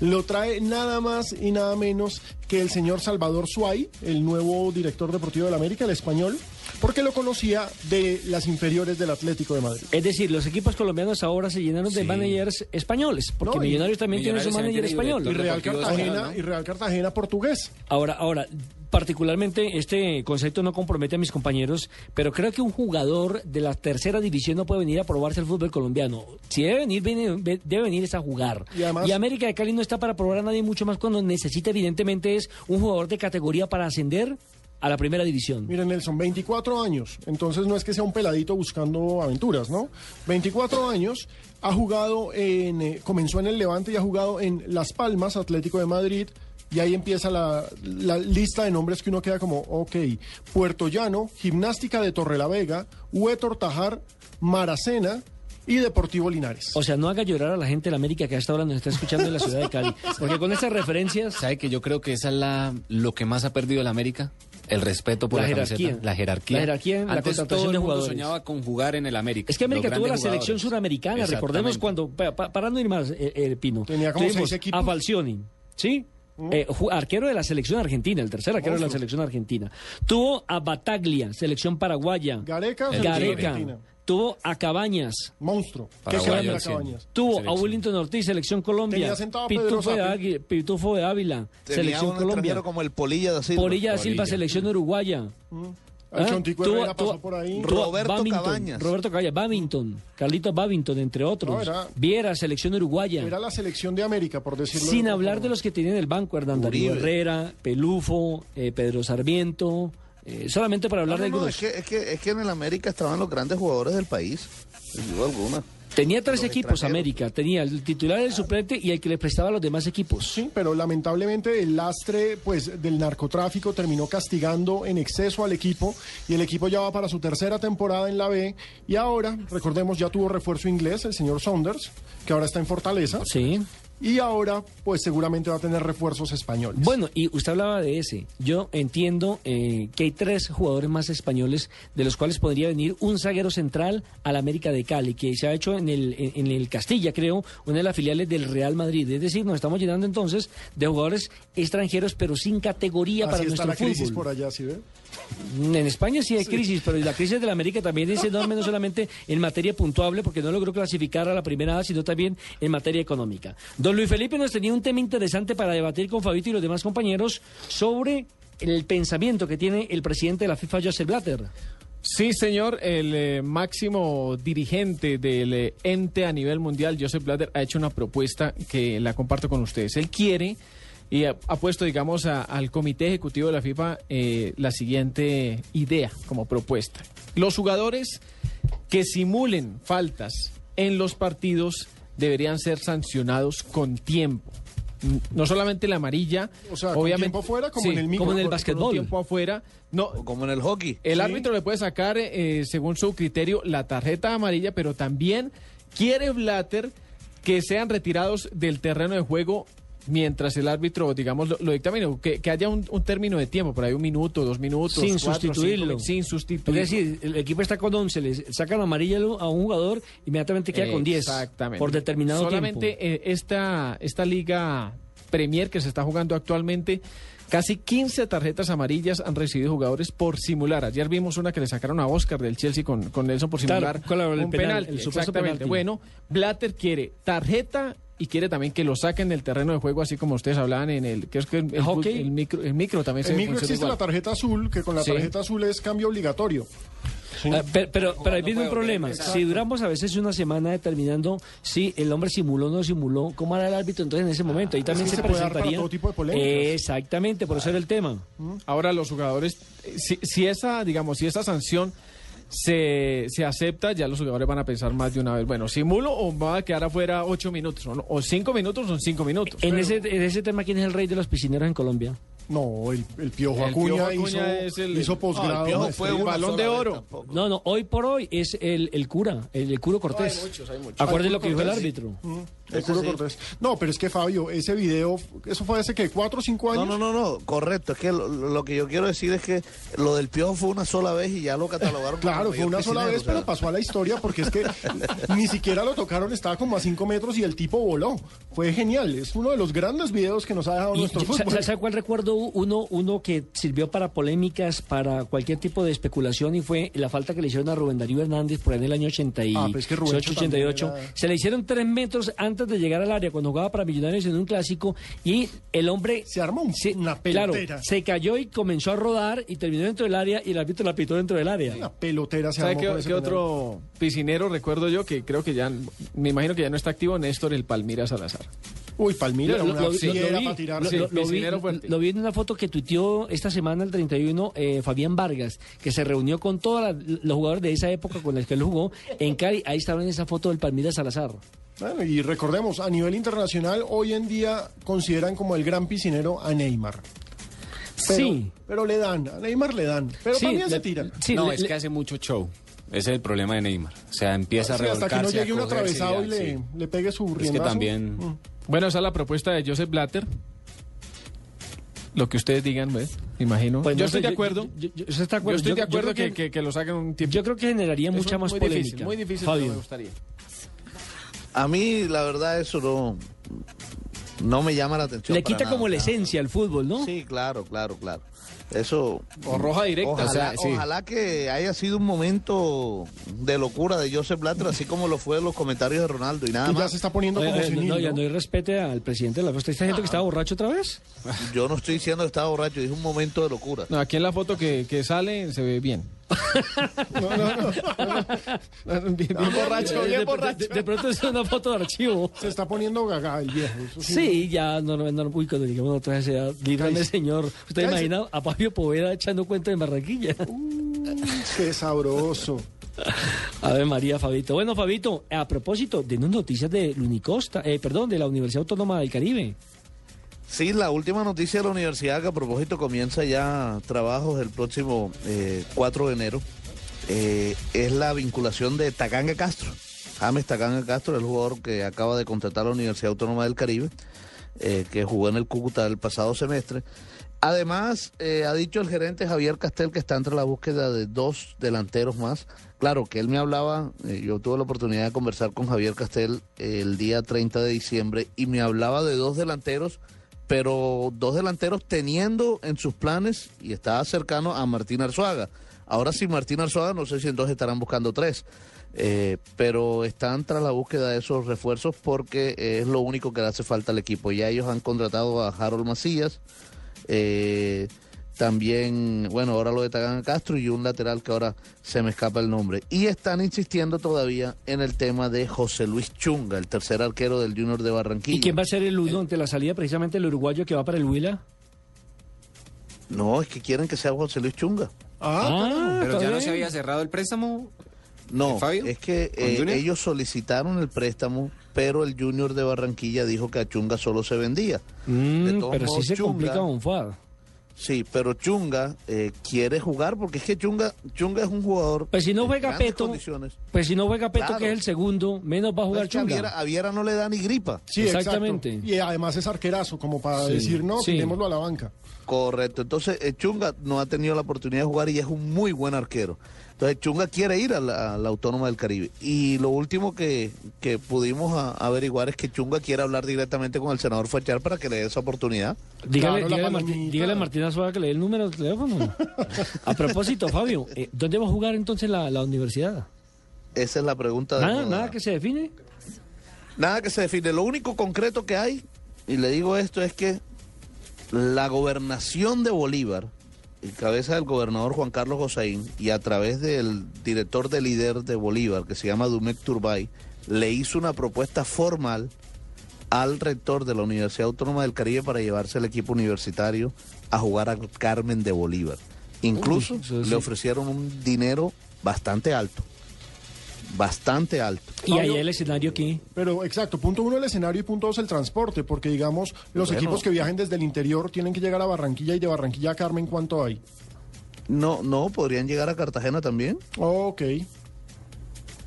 Lo trae nada más y nada menos que el señor Salvador Suay, el nuevo director deportivo del América, el español, porque lo conocía de las inferiores del Atlético de Madrid. Es decir, los equipos colombianos ahora se llenaron de Sí. managers españoles, porque No, Millonarios también tiene su manager español. Y Real Cartagena, español, ¿no? y Real Cartagena portugués. Ahora, ahora, particularmente este concepto no compromete a mis compañeros, pero creo que un jugador de la tercera división no puede venir a probarse el fútbol colombiano. Si debe venir, viene- debe venir es a jugar. Y además- América de Cali no está para probar a nadie mucho más cuando necesita evidentemente es un jugador de categoría para ascender a la primera división. Miren, Nelson, 24 años. Entonces no es que sea un peladito buscando aventuras, ¿no? 24 años. Ha jugado en. eh, comenzó en el Levante y ha jugado en Las Palmas, Atlético de Madrid. Y ahí empieza la, la lista de nombres que uno queda como, ok, Puerto Llano, Gimnástica de Torrelavega, Huetor Tajar, Maracena y Deportivo Linares. O sea, no haga llorar a la gente de la América que a esta hora nos está escuchando en la ciudad de Cali. Porque con estas referencias... ¿Sabe que yo creo que esa es la, lo que más ha perdido el América? El respeto por La la, jerarquía. camiseta. La jerarquía. La jerarquía en la contratación todo el de jugadores. soñaba con jugar en el América. Es que América tuvo la selección suramericana, recordemos cuando, pa- pa- para no ir más, eh, eh, Pino. Tenía como seis equipos. A Falcioni, ¿sí? Eh, arquero de la selección argentina, el tercer arquero de la selección argentina. Tuvo a Bataglia, selección paraguaya. Gareca, selección Gareca. argentina. Tuvo a Cabañas. Monstruo. ¿Qué Paraguayo, sí. Cabañas? Tuvo a. Willington Ortiz, selección Colombia. Pitufo de, Pitufo de Ávila, Tenía selección un Colombia. como el Polilla da Silva. Polilla da Silva, selección uruguaya. ¿Ah? Chontico Tuvo- pasó por ahí. Roberto Babington, Cabañas. Roberto Cabañas, Babington, Carlitos Babington, entre otros. No, era- Viera, selección uruguaya. Era la selección de América, por decirlo Sin de hablar de los que tienen el banco, Hernán Darío. Herrera, Pelufo, eh, Pedro Sarmiento, eh, solamente para hablar No, de no, no, algunos. es, que, es, que, es que en el América estaban los grandes jugadores del país, sin duda alguna. Tenía tres equipos. América, tenía el titular, el suplente y el que le prestaba a los demás equipos. Sí, pero lamentablemente el lastre pues del narcotráfico terminó castigando en exceso al equipo y el equipo ya va para su tercera temporada en la B y ahora, recordemos, ya tuvo refuerzo inglés, el señor Saunders, que ahora está en Fortaleza. Sí. Y ahora pues seguramente va a tener refuerzos españoles. Bueno, y usted hablaba de ese. Yo entiendo eh, que hay tres jugadores más españoles, de los cuales podría venir un zaguero central al América de Cali, que se ha hecho en el, en, en el Castilla, creo, una de las filiales del Real Madrid. Es decir, nos estamos llenando entonces de jugadores extranjeros, pero sin categoría Así para está nuestro la crisis fútbol. por allá, ¿sí ve? En España sí hay crisis, pero la crisis de la América también es enorme, no solamente en materia puntuable, porque no logró clasificar a la primera A, sino también en materia económica. Don Luis Felipe nos tenía un tema interesante para debatir con Fabito y los demás compañeros sobre el pensamiento que tiene el presidente de la FIFA, Joseph Blatter. Sí, señor, el eh, máximo dirigente del eh, ente a nivel mundial, Joseph Blatter, ha hecho una propuesta que la comparto con ustedes. Él quiere y ha, ha puesto, digamos, a- al comité ejecutivo de la FIFA eh, la siguiente idea como propuesta. Los jugadores que simulen faltas en los partidos deberían ser sancionados con tiempo. No solamente la amarilla, O sea, con obviamente tiempo afuera, como en el micro. como en el tiempo afuera. No, O como en el hockey. el Sí. árbitro le puede sacar, eh, según su criterio, la tarjeta amarilla, pero también quiere Blatter que sean retirados del terreno de juego mientras el árbitro, digamos, lo, lo dictamine, que, que haya un, un término de tiempo, por ahí un minuto, dos minutos, Sin cuatro, sustituirlo. cinco, sin Es sustituirlo. decir, el equipo está con 11, le sacan amarilla a un jugador, inmediatamente queda con 10. Exactamente. Por determinado Solamente tiempo. eh, esta, esta liga Premier que se está jugando actualmente, casi 15 tarjetas amarillas han recibido jugadores por simular. Ayer vimos una que le sacaron a Oscar del Chelsea con, con Nelson por Claro, simular con la- el un penal, penal. el Exactamente. penalti. Bueno, Blatter quiere tarjeta y quiere también que lo saquen del terreno de juego, así como ustedes hablaban en el que es que el, el Hockey. el micro, el micro también se En micro existe igual. la tarjeta azul, que con la Sí. tarjeta azul es cambio obligatorio. Sí. Ah, pero, pero, pero ahí viene un problema. exacto. Si duramos a veces una semana determinando si el hombre simuló o no simuló, ¿cómo hará el árbitro? Entonces en ese momento ahí también que se, se puede dar para presentaría. todo tipo de polémicas. Exactamente, por eso era el tema. Ahora los jugadores, si, si esa, digamos, si esa sanción se, se acepta, ya los jugadores van a pensar más de una vez, bueno, simulo o va a quedar afuera ocho minutos, o cinco minutos son cinco minutos. En ese, en ese tema, ¿quién es el rey de los piscineros en Colombia? No, el, el Piojo El Acuña, Piojo Acuña hizo, es el- hizo No, posgrado. el Piojo fue una balón de oro. No, no, hoy por hoy es el, el cura, el, el curo Cortés. hay muchos, hay muchos. Acuérdate Hay lo que dijo el árbitro. Mm, el Curo Cortés. No, pero es que Fabio, ese video, eso fue hace que cuatro o cinco No, años. no, no, no, correcto. Es que lo, lo que yo quiero decir es que lo del piojo fue una sola vez y ya lo catalogaron. como Claro, fue una sola vez, o sea. pero pasó a la historia porque es que ni siquiera lo tocaron, estaba como a cinco metros y el tipo voló. Fue genial, es uno de los grandes videos que nos ha dejado Y nuestro yo- fútbol. ¿sabe, sabe cuál recuerdo? Uno, uno que sirvió para polémicas, para cualquier tipo de especulación y fue la falta que le hicieron a Rubén Darío Hernández por ahí en el año 88, Ah, pues que Rubencho 88. también era- Se le hicieron tres metros antes de llegar al área cuando jugaba para Millonarios en un clásico y el hombre... Se armó un- se- una Claro, pelotera. se cayó y comenzó a rodar y terminó dentro del área y el árbitro la pitó dentro del área. Una pelotera se ¿Sabe armó qué, qué otro piscinero recuerdo yo que creo que ya, me imagino que ya no está activo, Néstor el Palmira Salazar? Uy, Palmira era una lo- lo- fiera lo vi, para tirar. lo- Sí, lo- lo vi- piscinero fuerte. lo vi en una foto que tuiteó esta semana, el 31, eh, Fabián Vargas, que se reunió con todos los jugadores de esa época con los que él jugó en Cali. Ahí estaba en esa foto del Palmira Salazar. Bueno, y recordemos, a nivel internacional, hoy en día consideran como el gran piscinero a Neymar. Pero, sí. Pero le dan, a Neymar le dan. Pero Sí, también le- se tiran. sí, no, le- es le- que hace mucho show. Ese es el problema de Neymar. O sea, empieza Sí, a hasta que no revolcarse, llegue un atravesado ya, y le, sí. le pegue su Es que riendazo. también... Mm. Bueno, esa es la propuesta de Joseph Blatter. Lo que ustedes digan, ¿ves? Imagino. Pues no yo sé, estoy de acuerdo. Yo, yo- yo estoy de Yo acuerdo, estoy Yo- de yo acuerdo creo que, que- que lo saquen un tiempo. Yo creo que generaría Es mucha un- más muy polémica. Difícil, muy difícil, pero Fabio. me gustaría. A mí, la verdad, eso no. No me llama la atención. Le quita nada, como la esencia al fútbol, ¿no? Sí, claro, claro, claro. Eso. O roja directa. Ojalá, O sea, sí. ojalá que haya sido un momento de locura de Joseph Blatter, así como lo fue los comentarios de Ronaldo y nada ya más. se está poniendo Oye, como oye, senil, no, ya ¿no? no hay respete al presidente de la fiesta. ¿Está diciendo que estaba borracho otra vez? Yo no estoy diciendo que estaba borracho, dije un momento de locura. No, aquí en la foto que, que sale se ve bien. No, no, no. Bien, borracho, De- bien de- borracho. De, de pronto es una foto de archivo. Se está poniendo gaga el viejo. Sí, ya, no, no, no, uy, cuando ya, líbrame, Cállese. señor. ¿Usted imagina a Fabio Poveda echando cuenta en Barranquilla? Qué sabroso. A ver, María, Fabito. Bueno, Fabito, a propósito, denos noticias de Lunicosta, eh, perdón, de la Universidad Autónoma del Caribe. Sí, la última noticia de la universidad que a propósito comienza ya trabajos el próximo eh, 4 de enero eh, es la vinculación de Tacanga Castro. James Tacanga Castro, el jugador que acaba de contratar a la Universidad Autónoma del Caribe, eh, que jugó en el Cúcuta el pasado semestre. Además, eh, ha dicho el gerente Javier Castel que está entre la búsqueda de dos delanteros más. Claro, que él me hablaba, yo tuve la oportunidad de conversar con Javier Castel el día 30 de diciembre y me hablaba de dos delanteros, pero dos delanteros teniendo en sus planes y estaba cercano a Martín Arzuaga. Ahora sí, Martín Arzuaga, no sé si entonces estarán buscando tres. Eh, pero están tras la búsqueda de esos refuerzos porque es lo único que le hace falta al equipo. Ya ellos han contratado a Harold Macías, eh, también, bueno, ahora lo de Tagán Castro y un lateral que ahora se me escapa el nombre. Y están insistiendo todavía en el tema de José Luis Chunga, el tercer arquero del Junior de Barranquilla. ¿Y quién va a ser el uno ante la salida precisamente el uruguayo que va para el Huila? No, es que quieren que sea José Luis Chunga. Ah, Pero está ya no se había cerrado el préstamo. No, Fabio? es que ¿Con eh, ellos solicitaron el préstamo, pero el Junior de Barranquilla dijo que a Chunga solo se vendía. Mm, De todos pero sí modos, se Chunga- complica Bonfad. Sí, pero Chunga eh, quiere jugar porque es que Chunga, Chunga es un jugador. Pues si no juega Peto, pues si no juega Peto, Claro. que es el segundo, menos va a No, jugar es que a Chunga. Viera, a Viera no le da ni gripa. Sí, Exactamente. Y además es arquerazo, como para Sí, decir, no, sí. tirémoslo a la banca. Correcto. Entonces, eh, Chunga no ha tenido la oportunidad de jugar y es un muy buen arquero. Entonces, Chunga quiere ir a la, a la Autónoma del Caribe. Y lo último que, que pudimos a- averiguar es que Chunga quiere hablar directamente con el senador Fachar para que le dé esa oportunidad. Dígale, Claro, la dígale, a Martín- dígale a Martina Suárez que le dé el número de teléfono. a propósito, Fabio, eh, ¿dónde va a jugar entonces la, la universidad? Esa es la pregunta de Nada, nada que se define. Nada que se define. Lo único concreto que hay, y le digo esto, es que la gobernación de Bolívar, en cabeza del gobernador Juan Carlos Gosaín, y a través del director de líder de Bolívar, que se llama Dumek Turbay, le hizo una propuesta formal al rector de la Universidad Autónoma del Caribe para llevarse el equipo universitario a jugar a Carmen de Bolívar. Incluso Uy, eso sí. le ofrecieron un dinero bastante alto. Bastante alto. Y ahí Fabio- el escenario aquí. Pero exacto, punto uno el escenario y punto dos el transporte, porque digamos, los Bueno. equipos que viajen desde el interior tienen que llegar a Barranquilla y de Barranquilla a Carmen, ¿cuánto hay? No, no, podrían llegar a Cartagena también. Ok.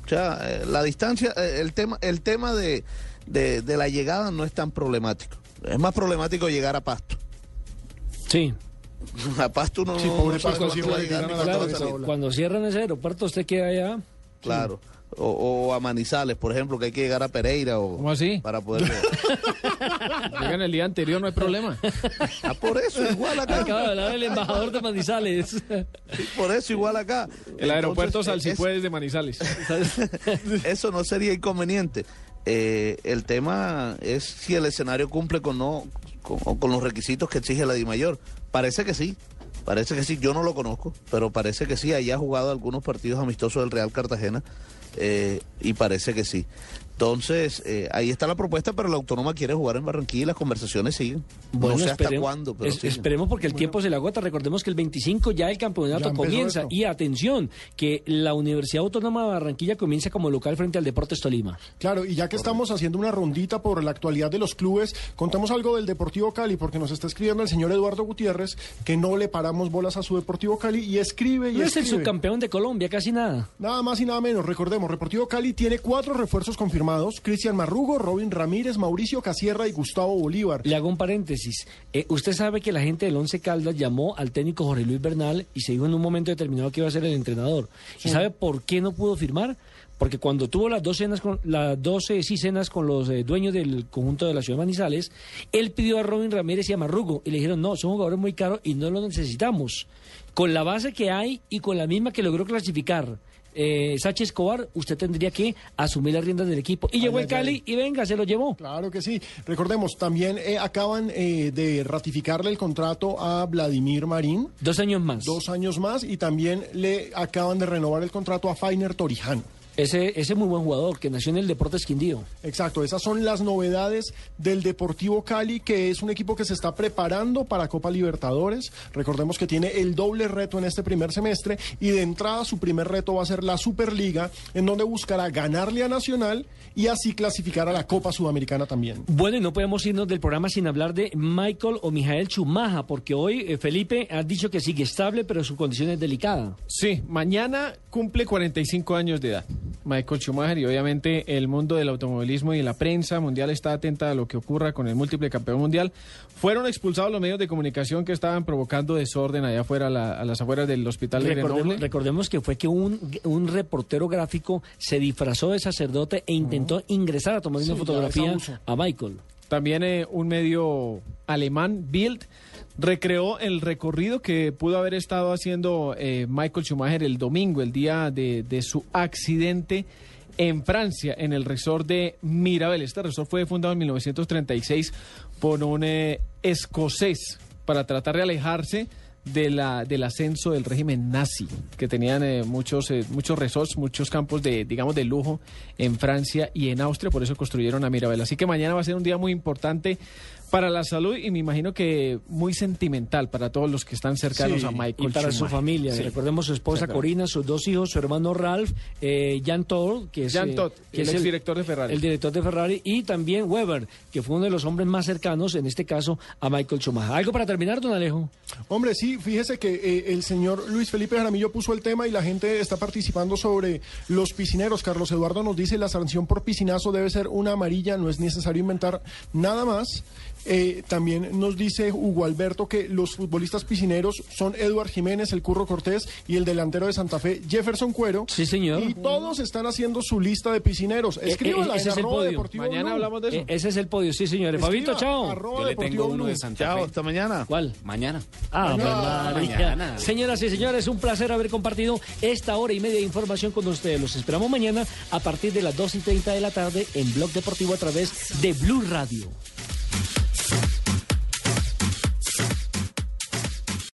O sea, eh, la distancia, eh, el tema, el tema de, de, de la llegada no es tan problemático. Es más problemático llegar a Pasto. Sí. A Pasto uno Sí, no, pobre no cabeza, salir. hola. Cuando cierran ese aeropuerto, usted queda allá. Claro. O, o a Manizales, por ejemplo, que hay que llegar a Pereira o ¿Cómo así? para poder Llegan el día anterior, no hay problema. Ah, por eso igual acá. Acaba de hablar el embajador de Manizales. Sí, por eso igual acá. El aeropuerto Entonces, Salsipuedes de Manizales. es- eso no sería inconveniente. Eh, el tema es si el escenario cumple con no con, con los requisitos que exige la DIMAYOR. Parece que sí. Parece que sí, yo no lo conozco, pero parece que sí. Ahí ha jugado algunos partidos amistosos del Real Cartagena eh, y parece que sí. Entonces, eh, ahí está la propuesta, pero la autónoma quiere jugar en Barranquilla y las conversaciones siguen. no sé hasta esperemos- cuándo, pero es- esperemos porque el tiempo se le agota. Recordemos que el 25 ya el campeonato Ya comienza. esto. Y atención, que la Universidad Autónoma de Barranquilla comienza como local frente al Deportes Tolima. Claro, y ya que estamos haciendo una rondita por la actualidad de los clubes, contemos algo del Deportivo Cali, porque nos está escribiendo el señor Eduardo Gutiérrez que no le paramos bolas a su Deportivo Cali y escribe y No es el escribe. subcampeón de Colombia, casi nada. Nada más y nada menos, recordemos, Deportivo Cali tiene cuatro refuerzos confirmados, Cristian Marrugo, Robin Ramírez, Mauricio Casierra y Gustavo Bolívar. Le hago un paréntesis. Eh, usted sabe que la gente del Once Caldas llamó al técnico Jorge Luis Bernal y se dijo en un momento determinado que iba a ser el entrenador. ¿Y sabe por qué no pudo firmar? porque cuando tuvo las dos cenas con las 12 sí cenas con los eh, dueños del conjunto de la ciudad de Manizales, él pidió a Robin Ramírez y a Marrugo y le dijeron, "No, son jugadores muy caros y no los necesitamos." Con la base que hay y con la misma que logró clasificar eh, Sánchez Escobar, usted tendría que asumir las riendas del equipo. Y llegó el ay, Cali y venga, se lo llevó. Claro que sí. Recordemos, también eh, acaban eh, de ratificarle el contrato a Vladimir Marín. Dos años más. Dos años más y también le acaban de renovar el contrato a Fainer Torijano. Ese, ese muy buen jugador que nació en el Deportes Quindío. Exacto, esas son las novedades del Deportivo Cali, que es un equipo que se está preparando para Copa Libertadores. Recordemos que tiene el doble reto en este primer semestre y de entrada su primer reto va a ser la Superliga, en donde buscará ganarle a Nacional y así clasificar a la Copa Sudamericana también. Bueno, y no podemos irnos del programa sin hablar de Michael o Mijael Chumaja, porque hoy eh, Felipe ha dicho que sigue estable, pero su condición es delicada. Sí, mañana cumple 45 años de edad. Michael Schumacher y obviamente el mundo del automovilismo y la prensa mundial está atenta a lo que ocurra con el múltiple campeón mundial. Fueron expulsados los medios de comunicación que estaban provocando desorden allá afuera, a, la- a las afueras del hospital de Recordemos, Grenoble. recordemos que fue que un, un reportero gráfico se disfrazó de sacerdote e intentó ingresar a tomar Sí, una fotografía a Michael. También eh, un medio alemán, Bild, recreó el recorrido que pudo haber estado haciendo eh, Michael Schumacher el domingo, el día de, su accidente en Francia, en el resort de Mirabel. Este resort fue fundado en 1936 por un eh, escocés para tratar de alejarse de la, del ascenso del régimen nazi, que tenían eh, muchos, muchos resorts, muchos campos de, digamos, de lujo en Francia y en Austria, por eso construyeron a Mirabel. Así que mañana va a ser un día muy importante para la salud y me imagino que muy sentimental para todos los que están cercanos Sí, a Michael y para su familia. Sí. Recordemos su esposa. Corina, sus dos hijos, su hermano Ralph, eh, Jan Todd, que es, Jan eh, Todd, que el es exdirector de Ferrari. El director de Ferrari y también Weber, que fue uno de los hombres más cercanos, en este caso, a Michael Schumacher. ¿Algo para terminar, don Alejo? Hombre, sí, fíjese que eh, el señor Luis Felipe Jaramillo puso el tema y la gente está participando sobre los piscineros. Carlos Eduardo nos dice la sanción por piscinazo debe ser una amarilla, no es necesario inventar nada más. Eh, también nos dice Hugo Alberto que los futbolistas piscineros son Eduard Jiménez, el Curro Cortés y el delantero de Santa Fe, Jefferson Cuero. Sí, señor. Y todos están haciendo su lista de piscineros. Escríbala Eh, ese en es el arroba podio. Deportivo Mañana Blue. hablamos de eso. Eh, ese es el podio, sí, señores. Escriba, Fabito, chao. Yo le tengo uno de. Santa Chao, Fe. hasta mañana. ¿Cuál? Mañana. Ah, pues, Mañana. Mañana. Señoras y señores, un placer haber compartido esta hora y media de información con ustedes. Los esperamos mañana a partir de las 2 y 30 de la tarde en Blog Deportivo a través de Blue Radio.